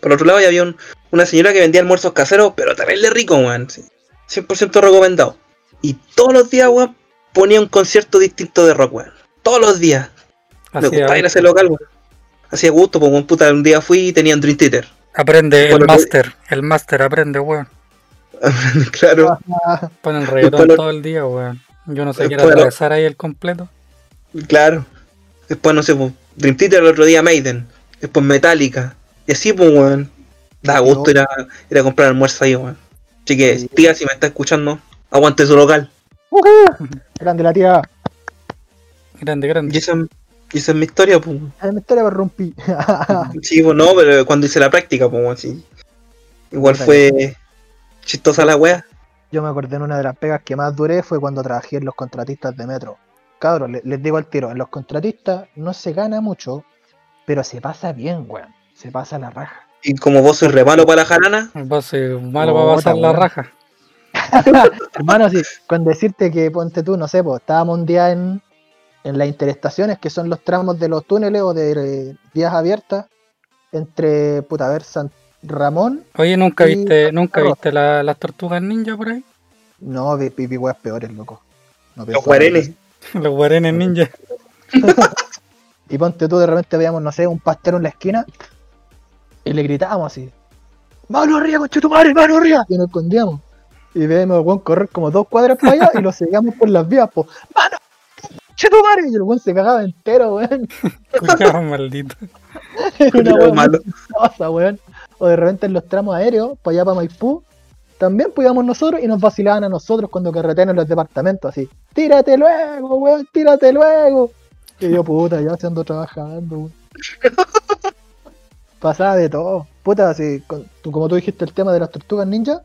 Por otro lado ya había un- una señora que vendía almuerzos caseros, pero terrible rico, weón. sí. 100% recomendado. Y todos los días, weón, ponía un concierto distinto de rock, weón. Todos los días. Me así gustaba ir a es. ese local, weón. Hacía gusto, pues, weón, puta, un día fui y tenían Dream Theater. Aprende el que- máster. El máster aprende, weón. claro, Pon el Después reggaetón lo- todo el día, weón. Yo no sé quiero lo- atravesar ahí el completo. claro. Después, no sé, pues, Dream Theater el otro día Maiden. Después Metallica. Y así, pues, weón. Da gusto ir a, ir a comprar almuerzo ahí, weón. Así que, tía, si me está escuchando, aguante su local. ujú, Grande la tía. Grande, Y grande. esa, y esa es mi historia, pues. Ay, mi historia me rompí. Sí, pues no, pero cuando hice la práctica, pues, weón, sí. Igual fue chistosa la wea. Yo me acordé en una de las pegas que más duré fue cuando trabajé en los contratistas de metro. Cabros, le- les digo al tiro, en los contratistas no se gana mucho, pero se pasa bien, weón. Se pasa la raja. Y como vos sois re malo para la jarana, Vos sois malo para pasar la raja. Hermano, sí, con decirte que ponte tú, no sé, pues estábamos un día en, en las interestaciones, que son los tramos de los túneles o de eh, vías abiertas, entre, puta, a ver, San Ramón. Oye, ¿nunca Y viste, nunca viste la- las tortugas ninja por ahí? No, vi, vi, vi weas peores, loco. No los guarenes. en Los guarenes ninja. Y ponte tú, de repente veíamos, no sé, un pastero en la esquina y le gritábamos así: ¡Mano arriba, conchetumare, mano arriba! Y nos escondíamos. Y veíamos weón correr como dos cuadras para allá y lo seguíamos por las vías, pues, ¡Mano! ¡Conchetumare! Y el weón se cagaba entero, weón. Cuidado, maldito. Era una weón malo. weón. O de repente en los tramos aéreos, para allá para Maipú, también podíamos nosotros y nos vacilaban a nosotros cuando carretean en los departamentos, así: ¡Tírate luego, weón! ¡Tírate luego! Y yo, puta, ya se ando trabajando, weón. Pasaba de todo. Puta, así, con- tú- como tú dijiste el tema de las tortugas ninja,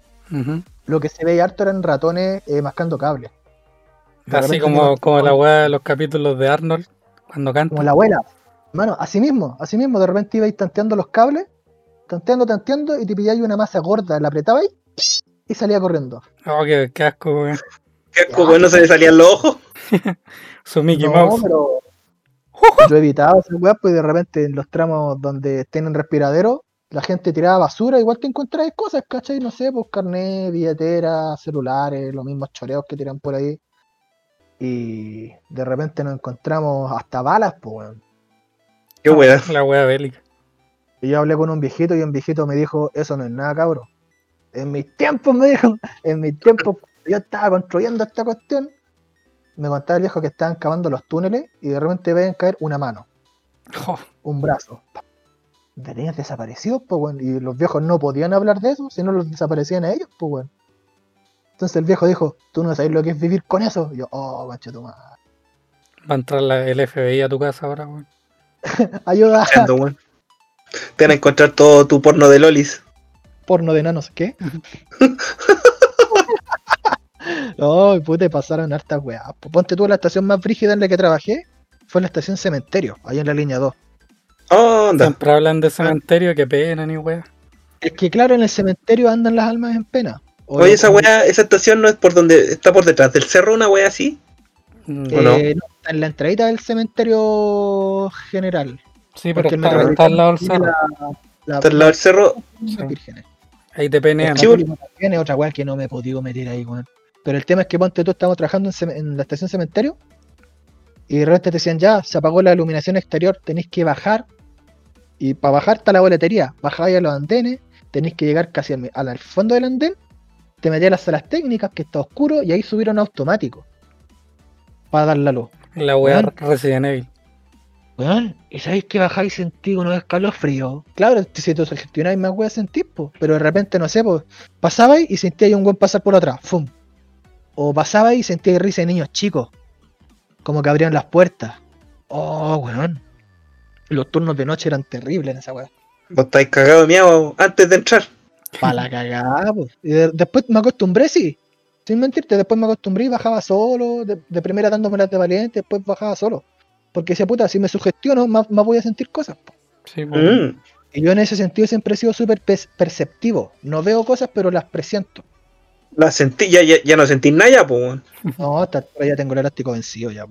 lo que se veía harto eran ratones eh, mascando cables. Así como, como la weá de los capítulos de Arnold cuando canta. Como la abuela. Mano, así mismo, así mismo, de repente ibais tanteando los cables, tanteando, tanteando, y te pilláis una masa gorda, la apretabais y salía corriendo. Oh, qué, qué asco, weón. Que asco, weón, no se le salían los ojos. Su Mickey no, Mouse. pero yo evitaba esas weas, pues de repente en los tramos donde tienen respiradero, la gente tiraba basura, igual te encontráis cosas, ¿cachai? No sé, pues carnet, billetera, celulares, los mismos choreos que tiran por ahí. Y de repente nos encontramos hasta balas, pues weón. Qué weón. La weá bélica. Y yo hablé con un viejito y un viejito me dijo, eso no es nada, cabrón. En mis tiempos, me dijo, en mis tiempos, yo estaba construyendo esta cuestión. Me contaba el viejo que estaban cavando los túneles y de repente ven caer una mano, Oh, un brazo. Venían desaparecidos, pues, weón. Y los viejos no podían hablar de eso, si no los desaparecían a ellos, pues, weón. Entonces el viejo dijo, tú no sabes lo que es vivir con eso. Y yo, oh, manche tu madre. va a entrar la- el FBI a tu casa ahora, weón. Ayuda. Te van a encontrar todo tu porno de lolis. porno de nanos, ¿qué? No, puta, pasaron hartas weas. po. Ponte tú la estación más brígida en la que trabajé, fue la estación Cementerio, ahí en la línea 2. Oh, anda. Siempre hablan de cementerio, qué pena, ni weá. Es que claro, en el cementerio andan las almas en pena. Oye, esa weá, esa estación no es por donde está por detrás del cerro, una weá así. Mm, ¿o no? eh, no, está en la entradita del cementerio general. Sí, pero está, está al lado del tiene cerro. la- la- Está al lado del cerro. Sí. Ahí te penean. Es otra weá que no me he podido meter ahí, weón. Pero el tema es que ponte tú, estamos trabajando en, en la estación cementerio y de repente te decían ya, se apagó la iluminación exterior, tenéis que bajar y para bajar está la boletería, bajáis a los andenes, tenéis que llegar casi al, al- al fondo del andén, te metías a las salas técnicas que está oscuro y ahí subieron automático para dar la luz. La weá. Resident Evil. Weón, y sabéis que bajáis y sentí unos escalofríos. Claro, si te sugestionáis más weas sentís, po. Pero de repente, no sé, pues, pasabais y sentíais un buen pasar por atrás. ¡Fum! O pasabais y sentíais risa de niños chicos. Como que abrían las puertas. Oh, weón. Los turnos de noche eran terribles en esa wea. Vos estáis cagados de miedo antes de entrar. Para la cagada, pues. Y de- después me acostumbré, sí. Sin mentirte, después me acostumbré y bajaba solo. De, de primera dándome las de valiente, después bajaba solo. Porque decía, puta, si me sugestiono, más, más voy a sentir cosas. po. Sí, pues. Mm. Y yo en ese sentido siempre he sido súper perceptivo. No veo cosas, pero las presiento. La sentí, ya, ya, ya no sentí nada, ya, pues. No, hasta ahora ya tengo el elástico vencido ya,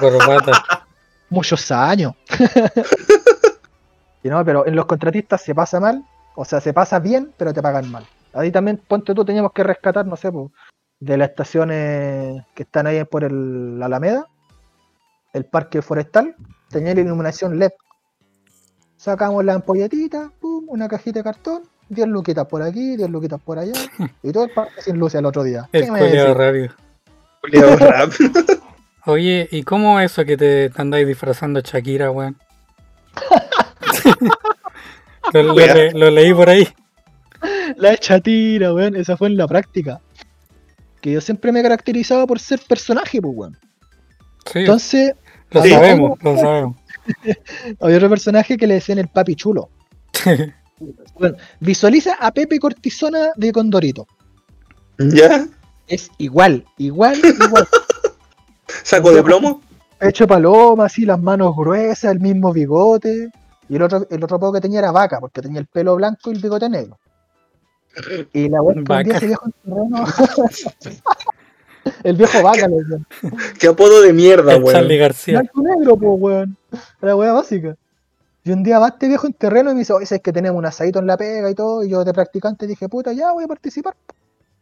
corbata. Muchos años. y no, pero en los contratistas se pasa mal. O sea, se pasa bien, pero te pagan mal. Ahí también, ponte tú, teníamos que rescatar, no sé, po, de las estaciones que están ahí por el la Alameda, el parque forestal, tenía la iluminación LED. Sacamos la ampolletita, pum, una cajita de cartón, 10 luquitas por aquí, 10 luquitas por allá, y todo el parque sin luces al otro día. El ¿Qué me culiado rápido. Oye, ¿y cómo eso que te, te andáis disfrazando Shakira, weón? lo, lo le- lo leí por ahí. La chatira, weón, esa fue en la práctica. Que yo siempre me he caracterizado por ser personaje, pues, weón. Sí, Entonces, lo sí. sabemos, lo sabemos. había otro personaje que le decían el papi chulo. Bueno, visualiza a Pepe Cortisona de Condorito. ¿Ya? Es igual, igual, igual. ¿Saco de plomo? Hecho paloma, así, las manos gruesas, el mismo bigote. Y el otro, el otro poco que tenía era vaca, porque tenía el pelo blanco y el bigote negro. Y la que un día ese viejo en terreno. el viejo vaca, le decían. ¿Qué apodo de mierda, El Charlie weón? García. Blanco negro, pues, weón. La wea básica. Y un día va este viejo en terreno y me dice, oye, es que tenemos un asadito en la pega y todo. Y yo de practicante dije, puta, ya voy a participar.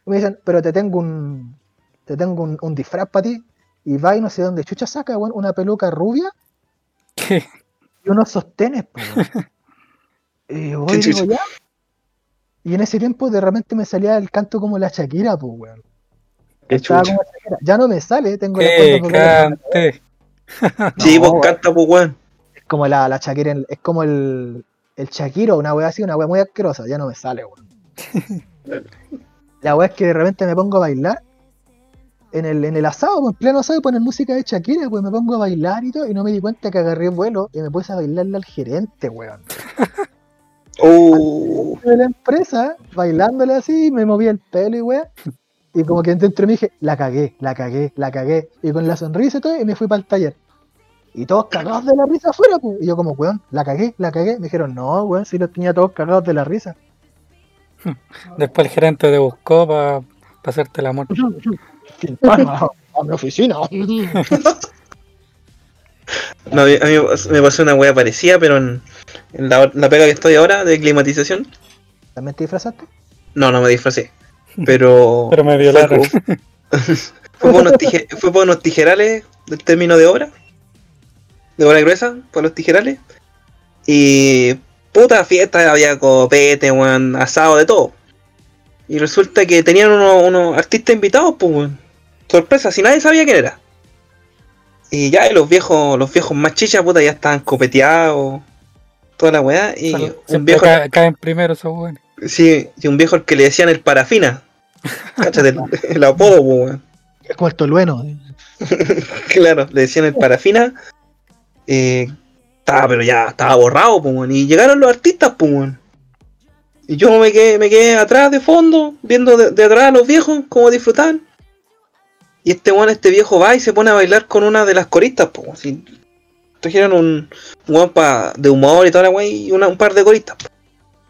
Y me dicen, pero te tengo un. Te tengo un, un disfraz para ti. Y va y no sé dónde chucha saca, weón, una peluca rubia ¿Qué? Y unos sostenes, pues, yo voy digo, ya. Y en ese tiempo de repente me salía el canto como la Shakira, pues, weón. Qué Estaba chucha. como Shakira. Ya no me sale, tengo la ¡Qué cuerda vocales cante! Sí, No, vos weón. canta, pues, weón. Es como la, la Shakira, es como el, el Shakiro, una wea así, una wea muy asquerosa, ya no me sale, weón. la wea es que de repente me pongo a bailar en el, en el asado, pues, en pleno asado, y ponen música de Shakira, pues me pongo a bailar y todo, y no me di cuenta que agarré vuelo y me puse a bailarle al gerente, weón. Uh, De la empresa, bailándole así, me movía el pelo y weón. Y como que dentro me dije, la cagué, la cagué, la cagué. Y con la sonrisa y todo, y me fui para el taller. Y todos cagados de la risa afuera, pues. Y yo como, weón, la cagué, la cagué. Me dijeron, no, weón, si los tenía todos cagados de la risa. Después el gerente te buscó para hacerte el amor. A mi oficina. no, a mí a mí me pasó una wea parecida, pero en, en la, la pega que estoy ahora de climatización. ¿También te disfrazaste? No, no me disfracé. Pero. Pero me violaron. Fue, fue por unos tije- fue por unos tijerales del término de obra. De obra gruesa, por los tijerales. Y. Puta fiesta, había copete, weón, asado, de todo. Y resulta que tenían unos, artistas invitados, pues, weón. Sorpresa, si nadie sabía quién era. Y ya, y los viejos, los viejos más chichas, puta, ya estaban copeteados. Toda la weá. Y un Siempre viejo. ca- caen primero esos weones. Sí, y un viejo al que le decían el parafina. Cáchate, el, el apodo, po, weón. Es como el tolueno. Claro, le decían el parafina. Eh, estaba, pero ya estaba borrado, weón. Y llegaron los artistas, po, weón. Y yo me quedé, me quedé atrás de fondo, viendo de, de atrás a los viejos, cómo disfrutaban. Y este weón, este viejo va y se pone a bailar con una de las coristas, po. Así, trajeron un, un weón pa- de humor y toda la weá y una- un par de coristas. po.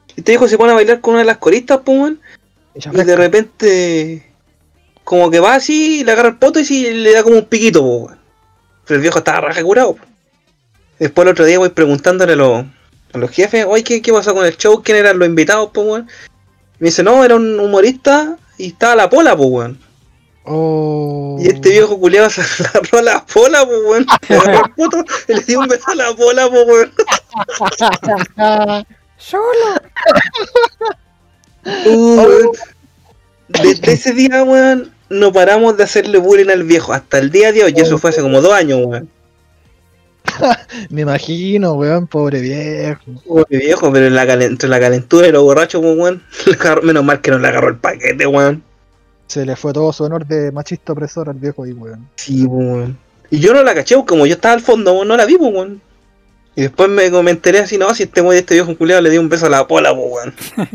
Y este viejo se pone a bailar con una de las coristas, weón. Y de repente, como que va así, le agarra el poto y sí, le da como un piquito, weón. Pero el viejo estaba raja curado. po. Después el otro día voy preguntándole a los, los jefes, oye, ¿qué, ¿qué pasó con el show? ¿Quién eran los invitados, po, weón? Me dice, no, era un humorista y estaba la pola, po, weón. Oh. Y este viejo culiado se agarró a la pola, po, weón. Poto y le dio un beso a la pola, po, weón. Uh, weón. Desde ese día, weón, no paramos de hacerle bullying al viejo. Hasta el día de hoy, y eso fue hace como dos años, weón. Me imagino, weón, pobre viejo. Pobre viejo, pero en la calen- entre la calentura y los borrachos, pues, weón. le Menos mal que no le agarró el paquete, weón. Se le fue todo su honor de machista opresor al viejo ahí, weón. Sí, pues, weón. Y yo no la caché, pues, como yo estaba al fondo, weón, no la vi, weón. Y después me, me enteré así, no, si este weón, este viejo culiado le dio un beso a la pola, pues, weón.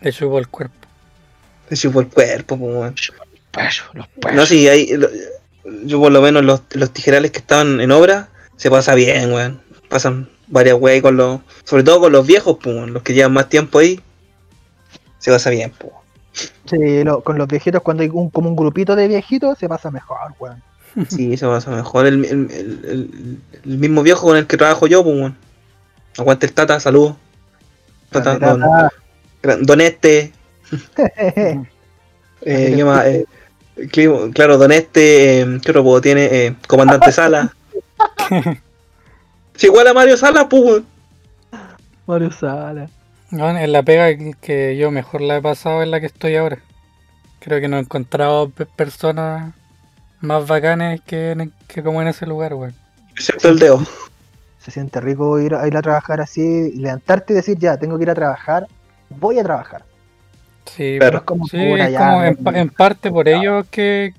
Le chupó el cuerpo. Se chupó el cuerpo, pues, weón. Los payos. No, sí, hay, lo- yo por lo menos los, los tijerales que estaban en obra, se pasa bien, weón. Pasan varias weas con los, sobre todo con los viejos, pues, los que llevan más tiempo ahí, se pasa bien, pues. Sí, lo- con los viejitos, cuando hay un, como un grupito de viejitos, se pasa mejor, weón. Sí, se pasa mejor. El, el- el- el- el mismo viejo con el que trabajo yo, pues, weón. Aguante el tata, saludos. Tata, don, este, eh, ¿qué más? Eh, ¿qué- claro, don este, eh, ¿qué otro puedo tiene? Eh, comandante Sala. Sí, igual a Mario Sala, pues. Mario Sala. Bueno, en la pega que- yo mejor la he pasado es la que estoy ahora. Creo que no he encontrado pe- personas más bacanes que, en- que como en ese lugar, weón. Excepto el dedo. Se siente rico ir a, ir a trabajar así, levantarte y decir, ya, tengo que ir a trabajar, voy a trabajar. Sí, Pero es como sí, pura es ya, como en, parte por ello que,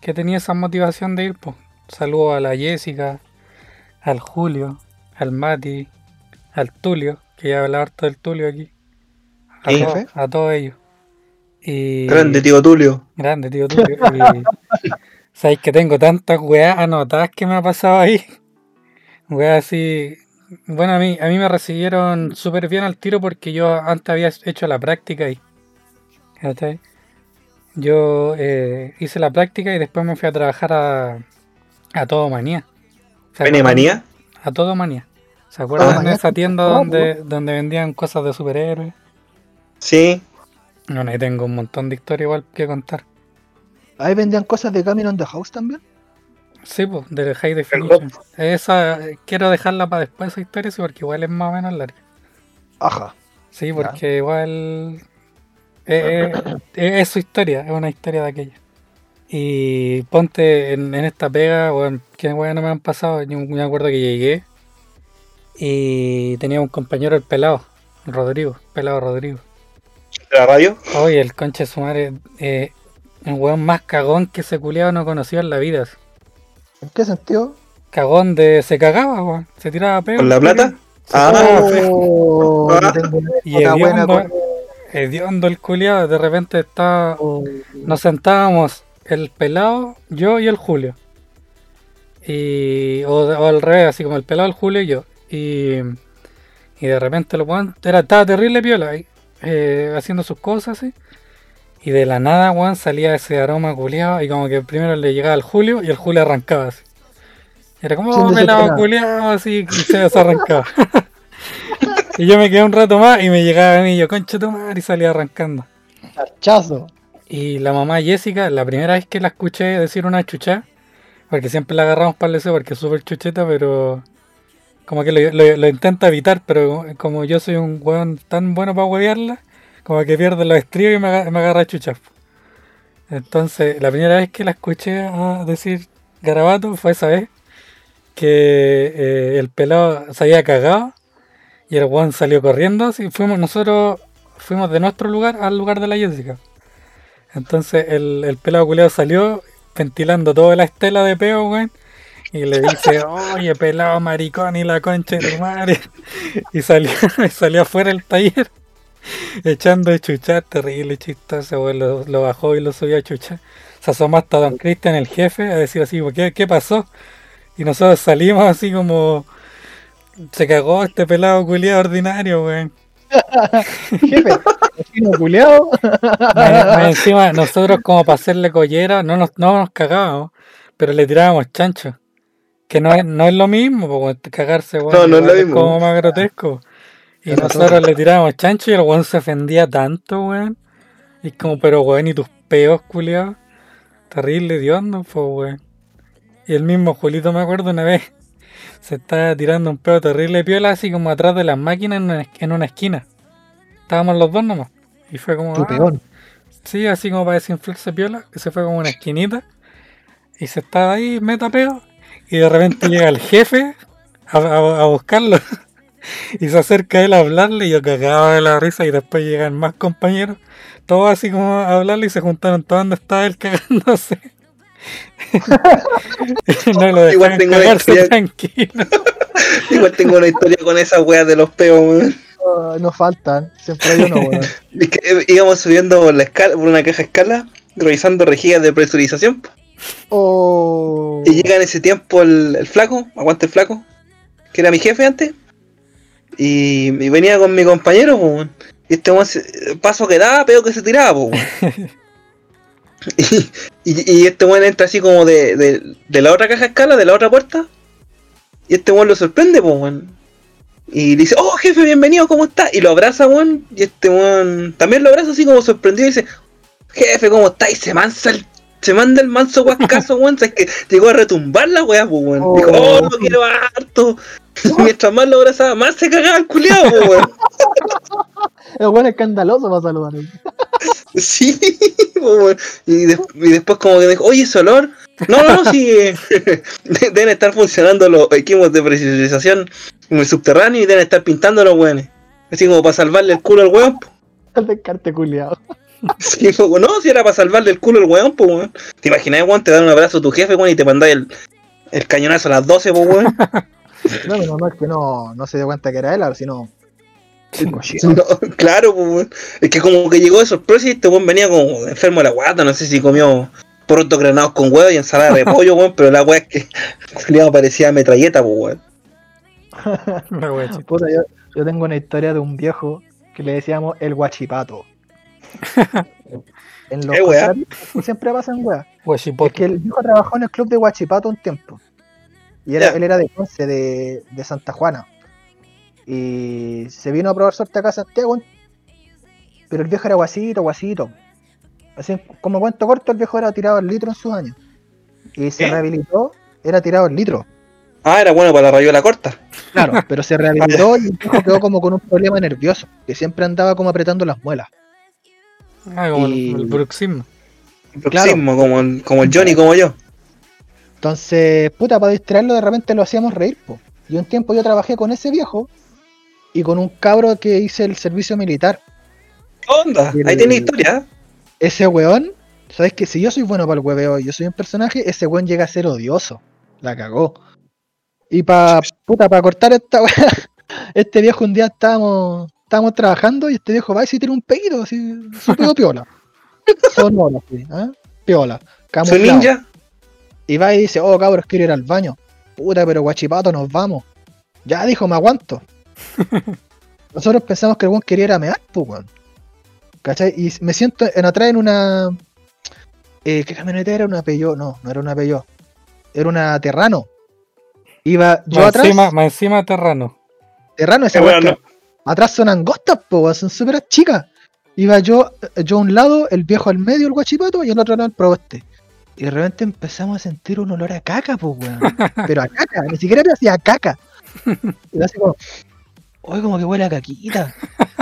que tenía esa motivación de ir, pues. Saludo a la Jessica, al Julio, al Mati, al Tulio, que ya hablaba harto del Tulio aquí. A, ¿Qué, to- jefe? a todos ellos. Y... Grande, tío Tulio. Grande, tío Tulio. Y sabéis que tengo tantas weas anotadas que me ha pasado ahí. Weas así. Bueno, a mí, a mí me recibieron súper bien al tiro porque yo antes había hecho la práctica ahí. Yo eh, hice la práctica y después me fui a trabajar a, a Todo Manía. ¿Se ¿Pene manía? A Todo Manía. ¿Se acuerdan de esa tienda donde, donde vendían cosas de superhéroes? Sí. Bueno, ahí tengo un montón de historia igual que contar. Ahí vendían cosas de Cameron the House también. Sí, pues, del High Definition. Esa, quiero dejarla para después esa historia, sí, porque igual es más o menos larga. Ajá. Sí, porque igual eh, eh, es su historia, es una historia de aquella. Y ponte en, en esta pega, bueno, que bueno, no me han pasado, yo me acuerdo que llegué y tenía un compañero, el pelado, Rodrigo, pelado Rodrigo. ¿De la radio? Oye, el conche de su madre, eh, el weón más cagón que ese culiado no conoció en la vida. ¿En qué sentido? Cagón de. se cagaba, weón. Se tiraba peo. ¿Con la plata? Ah. Oh, Ah. Y hediondo, el culiado. De repente estaba. oh, Nos sentábamos el pelado, yo y el Julio. Y. O, o al revés, así como el pelado, el Julio y yo. Y. Y de repente lo weón. Era, estaba terrible piola eh, haciendo sus cosas así. Y de la nada, weón, salía ese aroma culiado. Y como que primero le llegaba al Julio y el Julio arrancaba así. Era como oh, pelado decepcionar. culiado, así y se desarrancaba. y yo me quedé un rato más y me llegaba a mí y yo, concha tu madre, y salía arrancando. Chazo. Y la mamá Jessica, la primera vez que la escuché decir una chucha, porque siempre la agarramos para el deseo porque es súper chucheta, pero como que lo, intenta evitar, pero como yo soy un weón tan bueno para huevearla, como que pierde los estribos y me, aga- me agarra chuchas. Entonces, la primera vez que la escuché a decir garabato fue esa vez que eh, el pelado se había cagado y el weón salió corriendo, así fuimos nosotros fuimos de nuestro lugar al lugar de la Jessica. Entonces el, el pelado culeado salió ventilando toda la estela de peo, weón. Y le dice, oye, pelado maricón y la concha de tu madre. Y salió, y salió afuera del taller, echando de chuchar, terrible chistoso, weón. Lo, lo bajó y lo subió a chuchar. Se asomó hasta Don Cristian, el jefe, a decir así, ¿qué, qué pasó? Y nosotros salimos así como... Se cagó este pelado culiado ordinario, weón. Jefe, más encima, nosotros como para hacerle collera, no nos, no nos cagábamos, pero le tirábamos chancho. Que no es, no es lo mismo, porque cagarse, weón, No, no es lo mismo. como más grotesco. Y Pero nosotros le tirábamos chancho y el weón se ofendía tanto, weón. Y como, pero weón, y tus peos, culiados. Terrible de hondo, pues weón. Y el mismo Julito, me acuerdo una vez, se estaba tirando un peo terrible piola, así como atrás de las máquinas en una, en una esquina. Estábamos los dos nomás. Y fue como. Tu ah, peón. Sí, así como para desinflarse piola, se fue como una esquinita y se estaba ahí, meta peo, y de repente llega el jefe a, a- a buscarlo y se acerca a él a hablarle y yo cagaba de la risa y después llegan más compañeros, todos así como a hablarle y se juntaron todos donde estaba él cagándose. no lo Igual tengo una historia- tranquilo. Igual tengo una historia con esas weas de los peos, weón. Ah, no faltan, siempre hay uno, weón. Es que eh, íbamos subiendo por la escala, por una caja escala, revisando rejillas de presurización. Oh. Y llega en ese tiempo el, el flaco, aguante el flaco, que era mi jefe antes. Y, y venía con mi compañero. Y este paso que daba, peo que se tiraba. Y, y- y este weón entra así como de, de, de la otra caja escala, de la otra puerta. Y este weón lo sorprende, po, weón. Y le dice, oh jefe, bienvenido, ¿cómo está? Y lo abraza, weón. Y este weón también lo abraza así como sorprendido y dice, jefe, ¿cómo está? Y se mansa el, se manda el manso guascazo, weón. ¿Sabes que llegó a retumbar la weá, pues, weón. Oh. Dijo, oh, lo quiero harto. Y mientras más lo abrazaba, más se cagaba el culiado, pues, weón. Es bueno escandaloso para saludar. Sí, y, des- y después como que me dijo, oye, ese olor. No, no, no, sí. eh, de- deben estar funcionando los equipos de presurización en el subterráneo y deben estar pintando los weones. Así como para salvarle el culo al weón. El descarte culiado. Sí, no, si era para salvarle el culo al weón, pues weón. ¿Te imaginas, weón? Te dan un abrazo a tu jefe, weón, y te mandáis el, el cañonazo a las 12, pues weón. No, pero normal que no, no se dio cuenta que era él, sino. No, claro, pues. Es que como que llegó de sorpresa y este weón venía como enfermo de la guata, no sé si comió porotos granados con huevo y ensalada de pollo, weón, pero la weá es que el parecía metralleta, pues weón. Puta, yo, yo tengo una historia de un viejo que le decíamos el guachipato. en los conciertos siempre pasan weas. Es que el viejo trabajó en el club de Guachipato un tiempo. Y era, él era de Ponce, de, de Santa Juana. Y se vino a probar suerte acá a Santiago. Pero el viejo era guasito, guasito. Así como cuento corto, el viejo era tirado al litro en sus años. Y se ¿Eh? rehabilitó, era tirado al litro. Ah, era bueno para la rayuela corta. Claro, pero se rehabilitó y el viejo quedó como con un problema nervioso, que siempre andaba como apretando las muelas. Ah, como el- y- el bruxismo. Próximo, como, el- como el Johnny, como yo. Entonces, puta, para distraerlo de repente lo hacíamos reír, po. Y un tiempo yo trabajé con ese viejo y con un cabro que hice el servicio militar. ¿Qué onda? El- Ahí tiene historia. ¿eh? Ese weón, sabes que si yo soy bueno para el hueveo y yo soy un personaje, ese weón llega a ser odioso. La cagó. Y para puta, para cortar esta weá, este viejo un día estábamos, estábamos trabajando y este viejo va y se tira un pedo, así, su pedo piola. Sonoro, así, ¿ah? Piola. Soy ninja. Y va y dice, oh cabros, quiero ir al baño. Puta, pero guachipato, nos vamos. Ya dijo, me aguanto. Nosotros pensamos que el weón quería ir a mear, pues weón. ¿Cachai? Y me siento en atrás en una. Eh, ¿Qué camioneta era? Una Peugeot. No, no era una Peugeot. Era una Terrano. Iba yo más, atrás. encima, más encima terrano. Terrano, esa Qué weá bueno. Atrás son angostas, pues weón, son súper chicas. Iba yo, yo a un lado, el viejo al medio, el guachipato, y al otro lado el proboste. Y de repente empezamos a sentir un olor a caca, pues weón. Pero a caca, ni siquiera era así a caca. Y así como, oye, como que huele a caquita.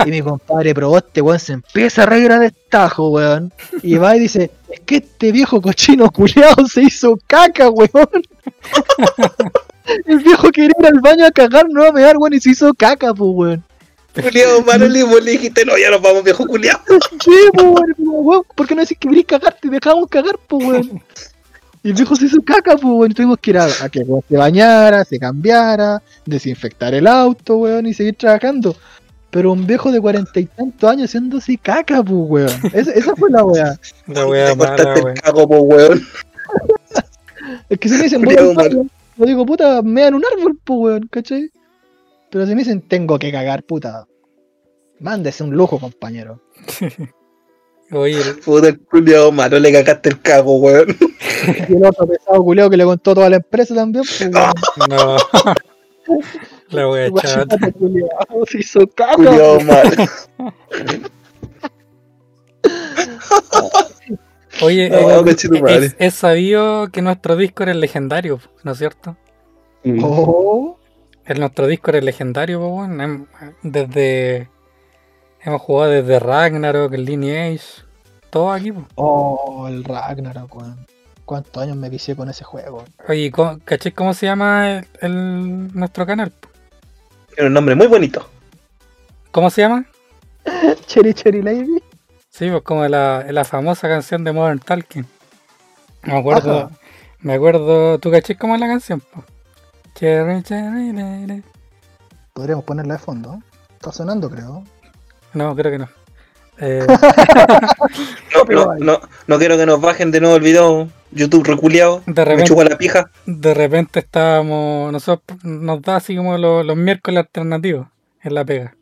Y mi compadre proboste, weón, se empieza a reír a destajo, weón. Y va y dice, es que este viejo cochino culiado se hizo caca, weón. El viejo quería ir al baño a cagar, no a mear, weón, y se hizo caca, pues, weón. Culiado, Manuel, y vos le dijiste, no, ya nos vamos, viejo culiado. Sí, pues, weón, weón, ¿por qué no decís que querés cagar? Te dejamos cagar, pues, weón. Y el viejo se hizo caca, pues, weón. y Tuvimos que ir a, a que weón, se bañara, se cambiara, desinfectar el auto, weón, y seguir trabajando. Pero un viejo de cuarenta y tantos años haciéndose caca, pues, weón. Esa, esa fue la weá. La wea Te mala, el cago, po, weón. Es que si me dicen, voy yo digo, puta, me dan un árbol, pues, weón, ¿cachai? Pero si me dicen, tengo que cagar, puta. Mándese un lujo, compañero. Oye, el- Puta, el culiado malo, le cagaste el cago, weón. Y el otro pesado culiao que le contó toda la empresa también, pues, weón. no. La chata. guachipato culiao se hizo caca, malo. Oye, No, eh, es, es sabido que nuestro disco es legendario, ¿no es cierto? Oh, El nuestro disco es legendario, po, weón. Hem- Desde. Hemos jugado desde Ragnarok, el Lineage, todo aquí, po. oh, el Ragnarok, weón. ¿Cuántos años me vicié con ese juego? Oye, ¿cómo- ¿caché cómo se llama el, el- nuestro canal? Tiene un nombre muy bonito. ¿Cómo se llama? Cherry Cherry Lady. Sí, pues como la, la famosa canción de Modern Talking. Me acuerdo, Ajá. me acuerdo, ¿tú caché cómo es la canción? po? Cherry, cherry, lady. Podríamos ponerla de fondo. Está sonando, creo. No, creo que no. Eh, No, no, no quiero que nos bajen de nuevo el video. YouTube reculeado. de Me repente, chupa la pija. de repente estábamos, nosotros nos da así como los, los miércoles alternativos en la pega.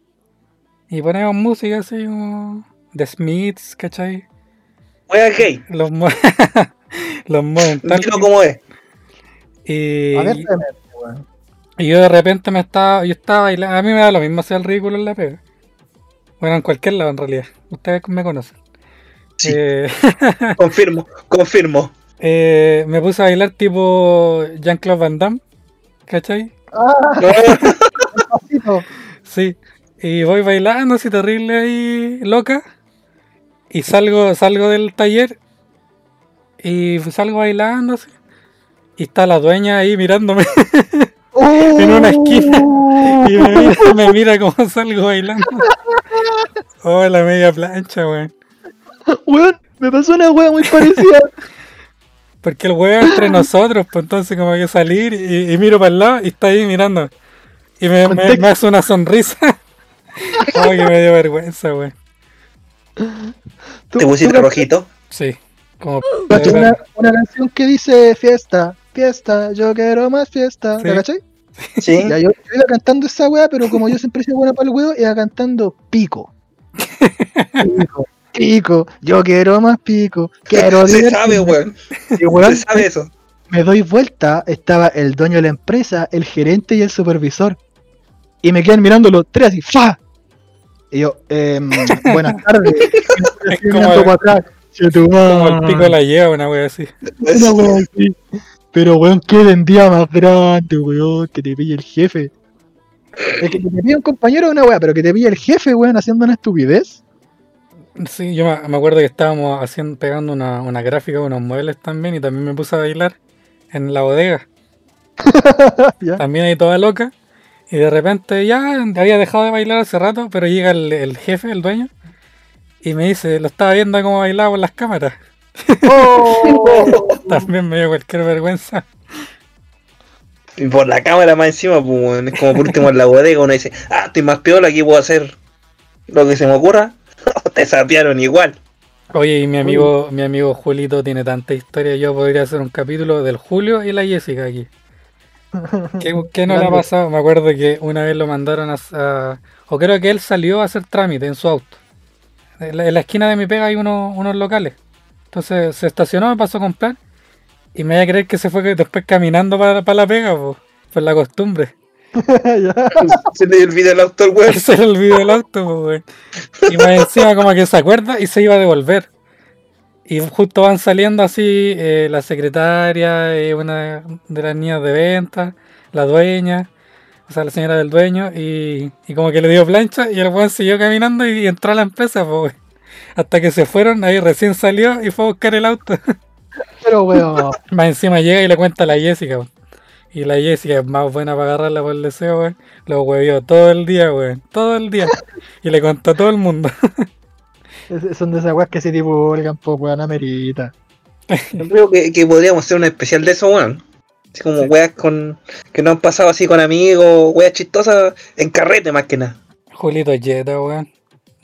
Y ponemos música así como The Smiths, ¿cachai? Wea gay. Los, mo- los Modern Dilo como es. Y, y yo de repente me estaba, yo estaba bailando, a mí me da lo mismo hacer el ridículo en la pega. Bueno, en cualquier lado en realidad. Ustedes me conocen. Sí. Eh, Confirmo, confirmo. Eh, me puse a bailar tipo Jean-Claude Van Damme, ¿cachai? ¡Ah! Sí. Y voy bailando así terrible ahí, loca. Y salgo, salgo del taller. Y salgo bailando así. Y está la dueña ahí mirándome. En una esquina. Y me mira, me mira cómo salgo bailando. Oh, la media plancha, weón. Weón, me pasó una wea muy parecida. Porque el weón entre nosotros, pues entonces como que salir y, y miro para el lado y está ahí mirando. Y me, me- Contexto. me hace una sonrisa. Oh, que me dio vergüenza, weón. Tú- te pusiste rojito. Sí. Como una, una canción que dice fiesta, fiesta, yo quiero más fiesta. Sí. ¿La cachai? Sí. Ya, yo, yo iba cantando esa wea, pero como yo siempre sido buena para el huevo, iba cantando pico. Pico, pico, yo quiero más pico, quiero Se sabe, weón. Se sabe eso. me doy vuelta, estaba el dueño de la empresa, el gerente y el supervisor. Y me quedan mirando los tres así, ¡fa! Y yo, em, buenas tardes. Es como- para atrás. "Che, tu como el madre". pico la lleva, una wea así. Una wea así. Pero weón, qué vendía más grande, weón, que te pille el jefe. Es que, que te pille un compañero de una wea, pero que te pille el jefe, weón, haciendo una estupidez. Sí, yo me, acuerdo que estábamos haciendo, pegando una, una gráfica, unos muebles también, y también me puse a bailar en la bodega. Ya. También ahí toda loca. Y de repente ya había dejado de bailar hace rato, pero llega el, el jefe, el dueño, y me dice, lo estaba viendo cómo bailaba por las cámaras. Oh. También me dio cualquier vergüenza. Y por la cámara más encima, pues. Es como por último en la bodega uno dice, ah, estoy más piola, aquí puedo hacer lo que se me ocurra. Te sapearon igual. Oye, y mi amigo, mi amigo Julito tiene tanta historia, yo podría hacer un capítulo del Julio y la Jessica aquí. ¿Qué, qué no le ha pasado? Me acuerdo que una vez lo mandaron a, a- O creo que él salió a hacer trámite en su auto. En la, en la esquina de mi pega hay unos, unos locales. Entonces se estacionó, me pasó a comprar. Y me voy a creer que se fue después caminando para, para la pega, po, por la costumbre. Ya. Se le olvidó el auto al weón. Se le olvidó el auto, po, weón. Y más encima como que se acuerda y se iba a devolver. Y justo van saliendo así eh, la secretaria, eh, una de las niñas de venta, la dueña, o sea, la señora del dueño, y, y como que le dio plancha y el weón siguió caminando y, entró a la empresa, po, weón. Hasta que se fueron, ahí recién salió y fue a buscar el auto. Pero weón. Más encima llega y le cuenta a la Jessica, weón. Y la Jessica es más buena para agarrarla por el deseo, weón. Lo huevió todo el día, weón. Todo el día. Y le contó a todo el mundo. Es- Son de esas weas que se divulgan, pues weón, amerita. Yo creo que, que podríamos hacer un especial de eso, weón. Así como weas con, que no han pasado así con amigos, weas chistosas en carrete más que nada. Julito Jetta, weón.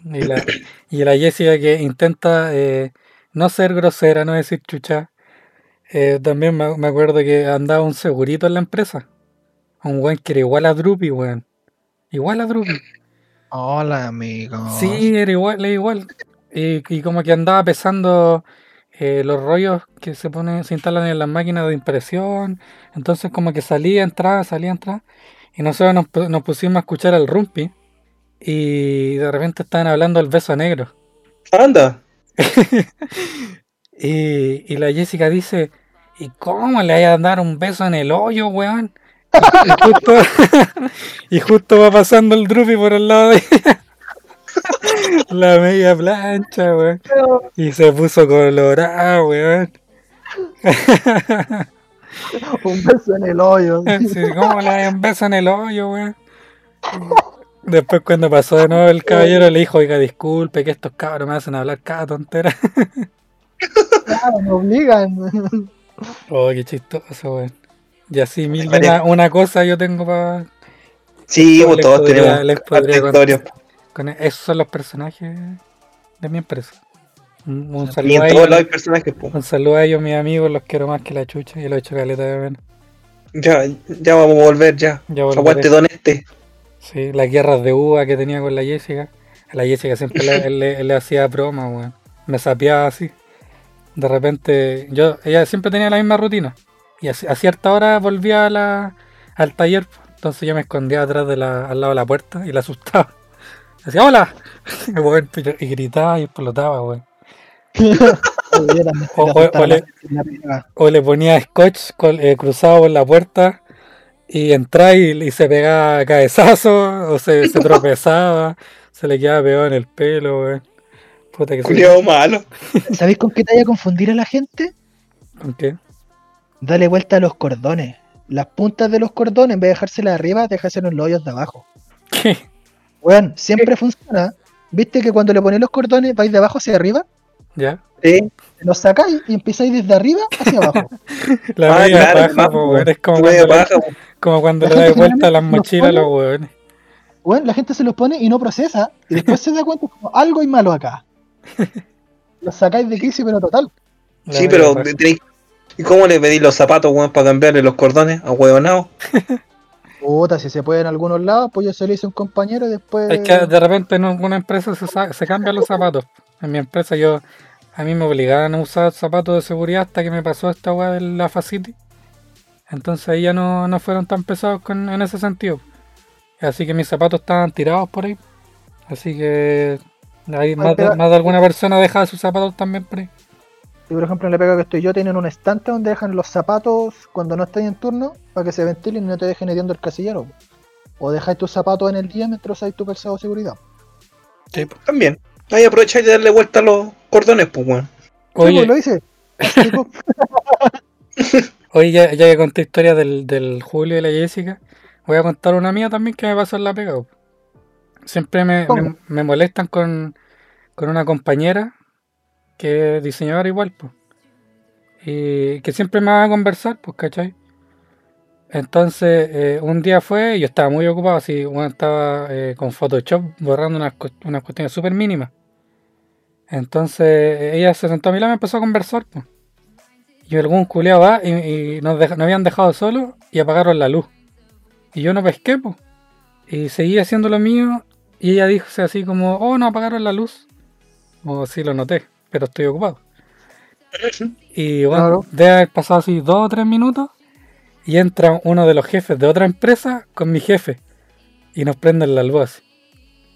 Y la, y la Jessica que intenta eh, no ser grosera, no decir chucha. Eh, también me, me acuerdo que andaba un segurito en la empresa. Un weón que era igual a Drupi, weón. Igual a Drupi. Hola, amigo. Sí, era igual, era igual. Y, y como que andaba pesando eh, los rollos que se ponen, se instalan en las máquinas de impresión. Entonces como que salía, entraba, salía, entraba. Y nosotros nos, nos pusimos a escuchar al Rumpi. Y de repente estaban hablando del beso negro. Anda. Y, y la Jessica dice, ¿y cómo le vaya a dar un beso en el hoyo, weón? Y, justo, y justo va pasando el Drupi por el lado de ella. La media plancha, weón. Y se puso colorada, weón. Un beso en el hoyo. Sí, ¿Cómo le da un beso en el hoyo, weón? Después cuando pasó de nuevo el caballero le dijo, oiga, disculpe que estos cabros me hacen hablar cada tontera. Claro, me obligan. Oh, qué chistoso, weón. Y así mil una, una cosa yo tengo para... Sí, pues todos podría- tenemos les podría. Con e- esos son los personajes de mi empresa. Un, un Y saludo en a todos ellos, personajes, pues. un saludo a ellos, mis amigos, los quiero más que la chucha y los he hecho caleta de menos. Ya, ya vamos a volver ya. Ya. Aguante don este. Sí, las guerras de uva que tenía con la Jessica. A la Jessica siempre le, le- le hacía broma, weón. Me sapeaba así. De repente, yo, ella siempre tenía la misma rutina. Y a, ci- a cierta hora volvía a la, al taller. Entonces yo me escondía atrás de la, al lado de la puerta y la asustaba. Decía, hola. Y, gritaba y explotaba, weón. O- o- o le- O le ponía scotch col- eh, cruzado por la puerta y entraba y, y se pegaba cabezazo, o se, se tropezaba, se le quedaba pegado en el pelo, weón. Puta que malo. ¿Sabéis con qué te vaya a confundir a la gente? ¿Con qué? Dale vuelta a los cordones. Las puntas de los cordones, en vez de dejárselas arriba, dejárselo en los hoyos de abajo. ¿Qué? Weón, siempre funciona. ¿Viste que cuando le ponéis los cordones vais de abajo hacia arriba? ¿Ya? Sí, Los sacáis y empezáis desde arriba hacia abajo. La Ah, claro, po, weón. Es como cuando, le, pues. como cuando La le das vuelta a las mochilas a los weones. Weón, la gente se los pone y no procesa. Y después se da cuenta como algo hay malo acá. Los sacáis de crisis, pero total. La Sí, pero tenéis- ¿Y cómo le pedís los zapatos, weón, para cambiarle los cordones a huevonao? Puta, si se puede en algunos lados, pues yo se lo hice a un compañero y después. Es que de repente en una empresa se, se cambian los zapatos. En mi empresa yo a mí me obligaban a usar zapatos de seguridad hasta que me pasó esta weá de la Facility. Entonces ahí ya no, no fueron tan pesados con, en ese sentido. Así que mis zapatos estaban tirados por ahí. Así que ahí más, de, más de alguna persona dejaba sus zapatos también por ahí. Y por ejemplo, en la pega que estoy yo, tienen un estante donde dejan los zapatos cuando no estáis en turno para que se ventilen y no te dejen hediendo el casillero. O dejáis tus zapatos en el día mientras usáis tu calzado de seguridad. También. Ahí aprovecháis de darle vuelta a los cordones, pues, weón. Sí, pues, Oye, lo hice. Pues, oye ya, ya que conté historia del, del Julio y la Jessica, voy a contar una mía también que me pasó en la pega. po. Siempre me, me- me molestan con, con una compañera que es diseñadora igual, pues. Y que siempre me va a conversar, pues, ¿cachai? Entonces, eh, un día fue, y yo estaba muy ocupado, así, bueno, estaba eh, con Photoshop borrando unas, unas cuestiones súper mínimas. Entonces, ella se sentó a mi lado y me empezó a conversar, pues. Y algún culeado va y, y nos, nos habían dejado solos y apagaron la luz. Y yo no pesqué, pues. Y seguí haciendo lo mío. Y ella dijo así como, oh, no apagaron la luz. O sí, lo noté, pero estoy ocupado. Y bueno, Claro. debe haber pasado así dos o tres minutos. Y entra uno de los jefes de otra empresa con mi jefe. Y nos prenden la luz así.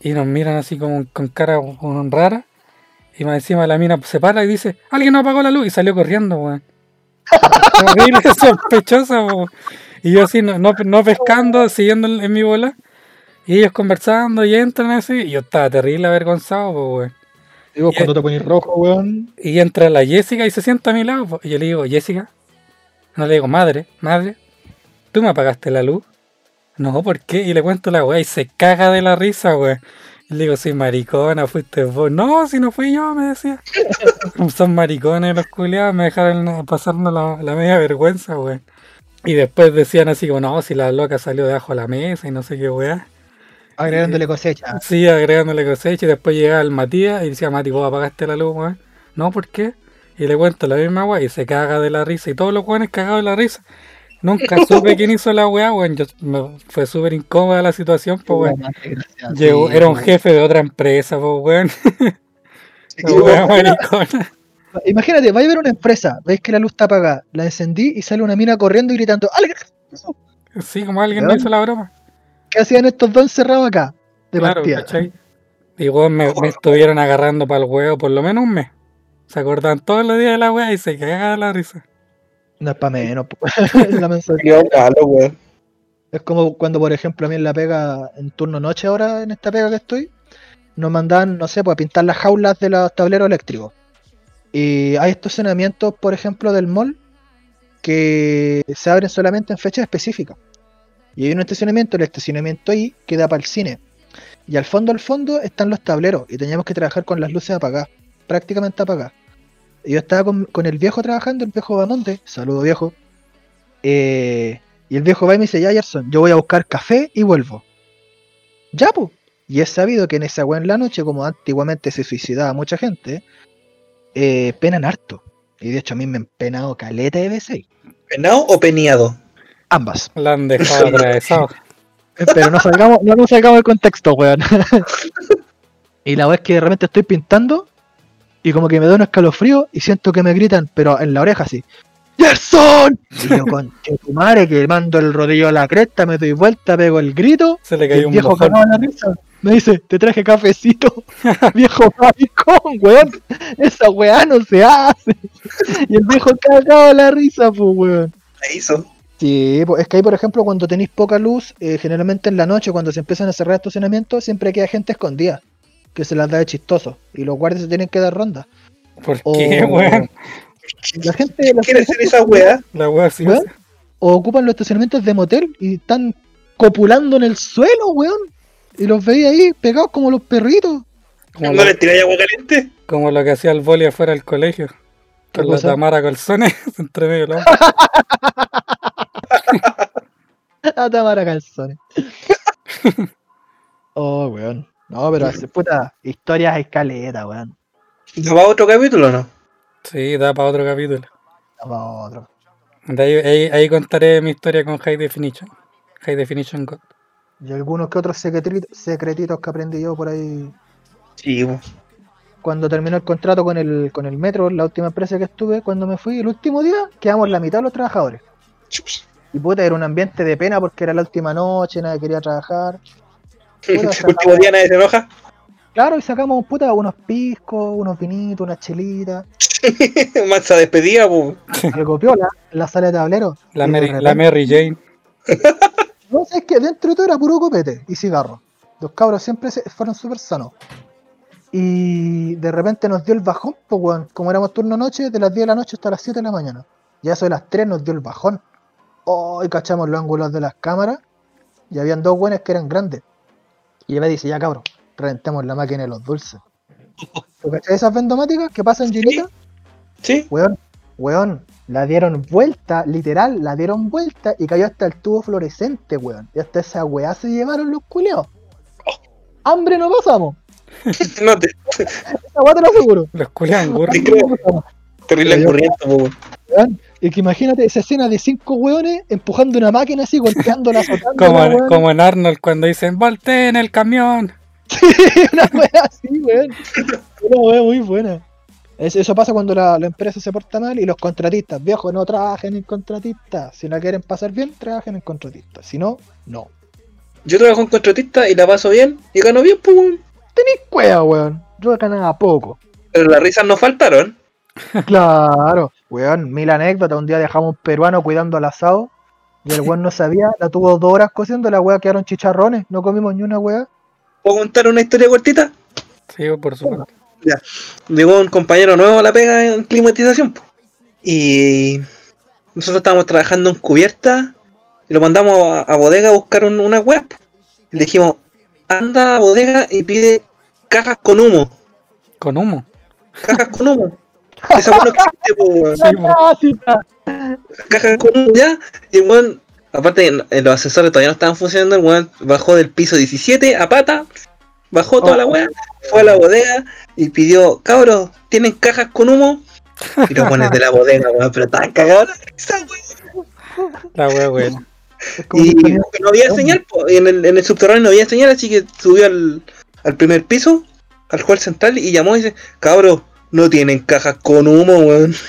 Y nos miran así como con cara como rara. Y más encima la mina se para y dice, alguien no apagó la luz. Y salió corriendo, weón. Horrible, sospechosa, po. Y yo así, no, no, no pescando, siguiendo en, en mi bola. Y ellos conversando y entran así. Y yo estaba terrible avergonzado, po, weón. digo, cuando te pones rojo, weón. Y entra la Jessica y se sienta a mi lado. po. Y yo le digo, Jessica, no le digo, madre, madre, ¿tú me apagaste la luz? No, ¿por qué? Y le cuento la weá y se caga de la risa, weón. Y le digo, soy maricona, fuiste vos. No, si no fui yo, me decía. Son maricones los culiados, me dejaron pasarnos la, la media vergüenza, weón. Y después decían así como, no, si la loca salió debajo de la mesa y no sé qué weá. Agregándole cosecha. Sí, agregándole cosecha y después llegaba el Matías y decía, Mati, vos apagaste la luz, weón. No, ¿por qué? Y le cuento la misma weá y se caga de la risa. Y todos los weones cagados de la risa. Nunca supe quién hizo la weá, weón. Me- fue súper incómoda la situación, pues weón. Llegó, era un jefe de otra empresa, pues weón. Imagínate, vais a ver una empresa, veis que la luz está apagada, la encendí y sale una mina corriendo y gritando, ¡Alguien! Sí, como alguien Weón. hizo la broma. ¿Qué hacían estos dos encerrados acá? De Claro, partida. ¿cachai? Y weón, me, me estuvieron agarrando para el huevo por lo menos un mes. Se acordaban todos los días de la weá y se cagaba de la risa. No es para menos. La. Es como cuando, por ejemplo, a mí en la pega, en turno noche ahora, en esta pega que estoy, nos mandan, no sé, pues a pintar las jaulas de los tableros eléctricos. Y hay estacionamientos, por ejemplo, del mall que se abren solamente en fechas específicas. Y hay un estacionamiento, el estacionamiento ahí, que da para el cine. Y al fondo, al fondo, están los tableros. Y teníamos que trabajar con las luces apagadas. Prácticamente apagadas. Yo estaba con, con el viejo trabajando, el viejo Bamonte. Saludo viejo. Eh, y el viejo va y me dice, ya Gerson, yo voy a buscar café y vuelvo. Ya, pues. Y es sabido que en esa weá en la noche, como antiguamente se suicidaba mucha gente, eh, penan harto. Y de hecho a mí me han penado caleta de veces. ¿Penado o peniado? Ambas. La han dejado atravesado. Pero no salgamos, no nos salgamos del contexto, weón. y la es que de repente estoy pintando y como que me da un escalofrío y siento que me gritan, pero en la oreja así. ¡Gerson! Y yo con tu madre que mando el rodillo a la cresta, me doy vuelta, pego el grito. Se le Y cayó el un viejo cagado la risa. Me dice, te traje cafecito. viejo maricón, weón. Esa weá no se hace. y el viejo cagado la risa, pues, weón. La hizo. Sí, pues, es que ahí, por ejemplo, cuando tenéis poca luz, eh, generalmente en la noche, cuando se empiezan a cerrar estacionamientos, siempre queda gente escondida, que se las da de chistoso, y los guardias se tienen que dar ronda. ¿Por O- qué, weón? La gente, la ¿Quiere hacer esa weá? La weá sí. ¿Weón? o ocupan los estacionamientos de motel y están copulando en el suelo, weón. Y los veía ahí pegados como los perritos. Como, ¿No lo, le tiráis agua caliente? como lo que hacía el boli afuera del colegio. ¿Qué Con la? Tamara Colzones entre medio de la A Tamara Calzones. oh, weón. No, pero hace puta historias escaletas, weón. ¿No va a otro capítulo o no? Sí, da para otro capítulo. No, pa' otro. De ahí, ahí, ahí contaré mi historia con High Definition. High Definition God. Y algunos que otros secretitos, secretitos que aprendí yo por ahí. Sí, po. Cuando terminó el contrato con el, con el metro, la última empresa que estuve, cuando me fui, el último día, quedamos la mitad de los trabajadores. Y puta, era un ambiente de pena porque era la última noche, nadie quería trabajar. Puta, Último día nadie se enoja. Claro, y sacamos puta unos piscos, unos vinitos, unas chelitas, Mansa despedida, po. algo piola, en la sala de tablero. La, Mary, la Mary Jane. No, es que dentro de todo era puro copete y cigarro. Los cabros siempre se- fueron súper sanos. Y de repente nos dio el bajón, pues. Como éramos turno noche, de las 10 de la noche hasta las 7 de la mañana. Ya eso de las 3 nos dio el bajón. Oh, y cachamos los ángulos de las cámaras. Y habían dos buenos que eran grandes. Y ella me dice, ya cabrón, reventemos la máquina de los dulces. ¿Tú cachai esas vendomáticas que pasan llenitas? Sí. Weón, weón, la dieron vuelta, literal, la dieron vuelta y cayó hasta el tubo fluorescente, weón. Y hasta esa weá se llevaron los culeos. Hambre no pasamos, No, te, esa weá te lo aseguro. Los pasamos, Terrible corriente, weón. Y que imagínate esa escena de cinco weones empujando una máquina así, golpeándola, Como, en- como en Arnold cuando dicen volteen el camión. una weá así, weón. Una weá muy buena. Es- Eso pasa cuando la, la empresa se porta mal y los contratistas, viejos, no trabajen en contratistas. Si la quieren pasar bien, trabajen en contratistas. Si no, no. Yo trabajo en contratista y la paso bien y gano bien, pues. weón. Tenéis cueva, weón. Yo ganaba poco. Pero las risas no faltaron. Claro. Weón, mil anécdotas. Un día dejamos un peruano cuidando al asado. Y el weón no sabía. La tuvo dos horas cociendo. La weá quedaron chicharrones. No comimos ni una weá. ¿Puedo contar una historia cortita? Sí, por supuesto. Llegó un compañero nuevo a la pega en climatización. po. Y nosotros estábamos trabajando en cubierta y lo mandamos a, a bodega a buscar un- una web. Le dijimos, anda a bodega y pide cajas con humo. Con humo. Cajas con humo. Esa weá no existe, weón. Cajas con humo ya. Y el weón, aparte eh, los asesores todavía no estaban funcionando, el weón bajó del piso 17 a pata, bajó toda la weá, fue a la bodega y pidió, cabros, ¿tienen cajas con humo? Y los pones de la bodega, weón, pero estaban cagados. Esa weá. La. Es como Y no había señal, po, y en el, en el subterráneo no había señal, así que subió al, al primer piso, al juez central, y llamó y dice, cabros, no tienen cajas con humo, weón.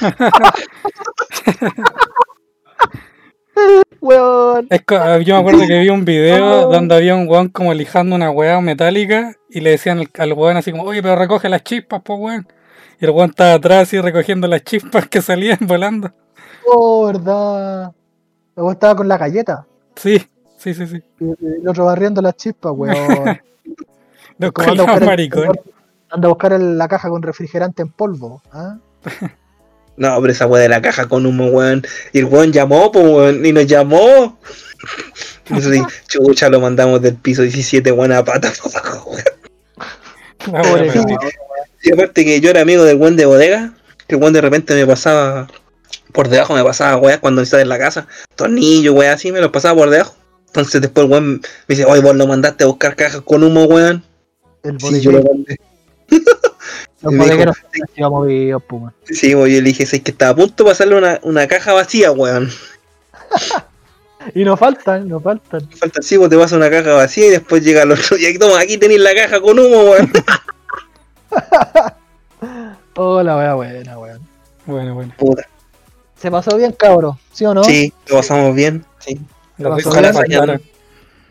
Weón. Es ah, yo me acuerdo que vi un video donde había un weón como lijando una weá metálica y le decían al, al weón así como, oye, pero recoge las chispas, pues weón. Y el weón estaba atrás así recogiendo las chispas que salían volando. Oh, verdad. El weón estaba con la galleta. Sí, sí, sí, sí. Y y el otro barriendo las chispas, weón. Los culiados buscar el- maricones. Anda a buscar el- la caja con refrigerante en polvo. ¿ah? No, pero esa weá de la caja con humo, weón. Y el weón llamó, pues, weón, y nos llamó. Sí, chucha, lo mandamos del piso 17, weón, a pata para abajo, weón. Pobre perdida. Y aparte que yo era amigo del weón de bodega, que el weón de repente me pasaba por debajo, me pasaba weá cuando estaba en la casa, tornillos, weá, así, me los pasaba por debajo. Entonces después el weón me dice, oye, vos lo mandaste a buscar cajas con humo, weón. El Sí, yo lo mandé. Vivos, pues, weón. Sí, weón, yo le dije, "Sí, que estaba a punto de pasarle una, una caja vacía, weón. Y nos faltan, nos faltan. Falta sí, vos te vas a una caja vacía y después llega el otro día y toma, aquí tenéis la caja con humo, weón. Oh, la wea buena, weón. Bueno, bueno. Puta. Se pasó bien, cabro, ¿sí o no? Sí, lo pasamos bien. Sí. Las Ojalá faltaron.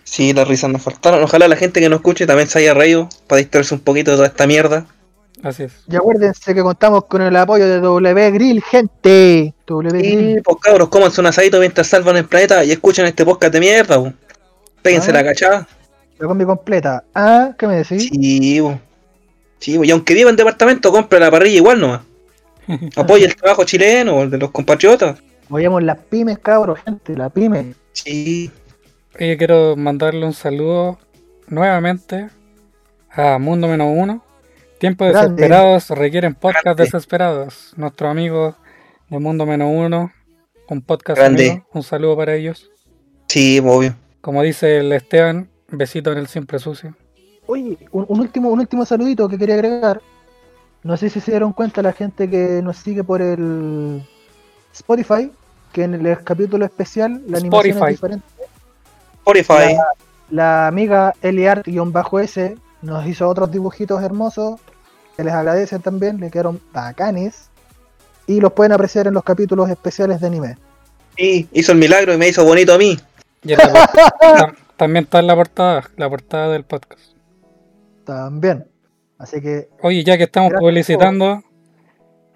Sí, las risas nos faltaron. Ojalá la gente que nos escuche también se haya reído para distraerse un poquito de toda esta mierda. Así es. Y acuérdense que contamos con el apoyo de W Grill, gente. W Y Grill. pues cabros, cómanse un asadito mientras salvan el planeta y escuchen este podcast de mierda, po. Péguense Ah. la cachada. La combi completa. Ah, ¿qué me decís? Sí, po. Sí, po. y aunque viva en departamento, compre la parrilla igual nomás. Apoya el trabajo chileno, el de los compatriotas. Apoyamos las pymes, cabro, gente, la pyme. Sí. Oye, quiero mandarle un saludo nuevamente a Mundo Menos Uno. Tiempos desesperados requieren podcast Grande. desesperados. Nuestro amigo de Mundo Menos Uno, un podcast Grande. amigo. Un saludo para ellos. Sí, obvio. Como dice el Esteban, besito en el siempre sucio. Oye, un, un último, un último saludito que quería agregar. No sé si se dieron cuenta la gente que nos sigue por el Spotify, que en el capítulo especial la animación Spotify. es diferente. Spotify. La amiga Eliart-S nos hizo otros dibujitos hermosos que les agradecen también, le quedaron bacanes. Y los pueden apreciar en los capítulos especiales de anime. Sí, hizo el milagro y me hizo bonito a mí. Y la también está en la portada, la portada del podcast. También. Así que Oye, ya que estamos publicitando,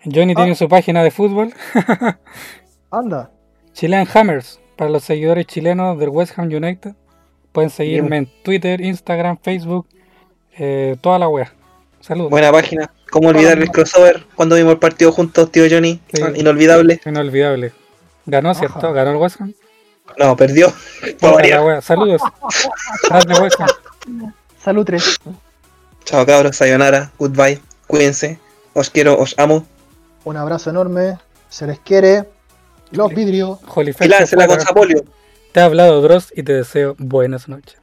Johnny Ah. tiene su página de fútbol, anda. Chilean Hammers, para los seguidores chilenos del West Ham United. Pueden seguirme en Twitter, Instagram, Facebook, eh, toda la wea. Saludos. Buena página. ¿Cómo olvidar el crossover cuando vimos el partido juntos, tío Johnny? Sí. Ah, Inolvidable. Inolvidable. Ganó, ¿cierto? Ajá. Ganó el West Ham. No, perdió. Wea. Saludos. West Ham. Salud 3. Chao cabros, sayonara, goodbye, cuídense, os quiero, os amo. Un abrazo enorme. Se les quiere. Los vidrios. Y láncela con Fuera. Sapolio. Te ha hablado Dross y te deseo buenas noches.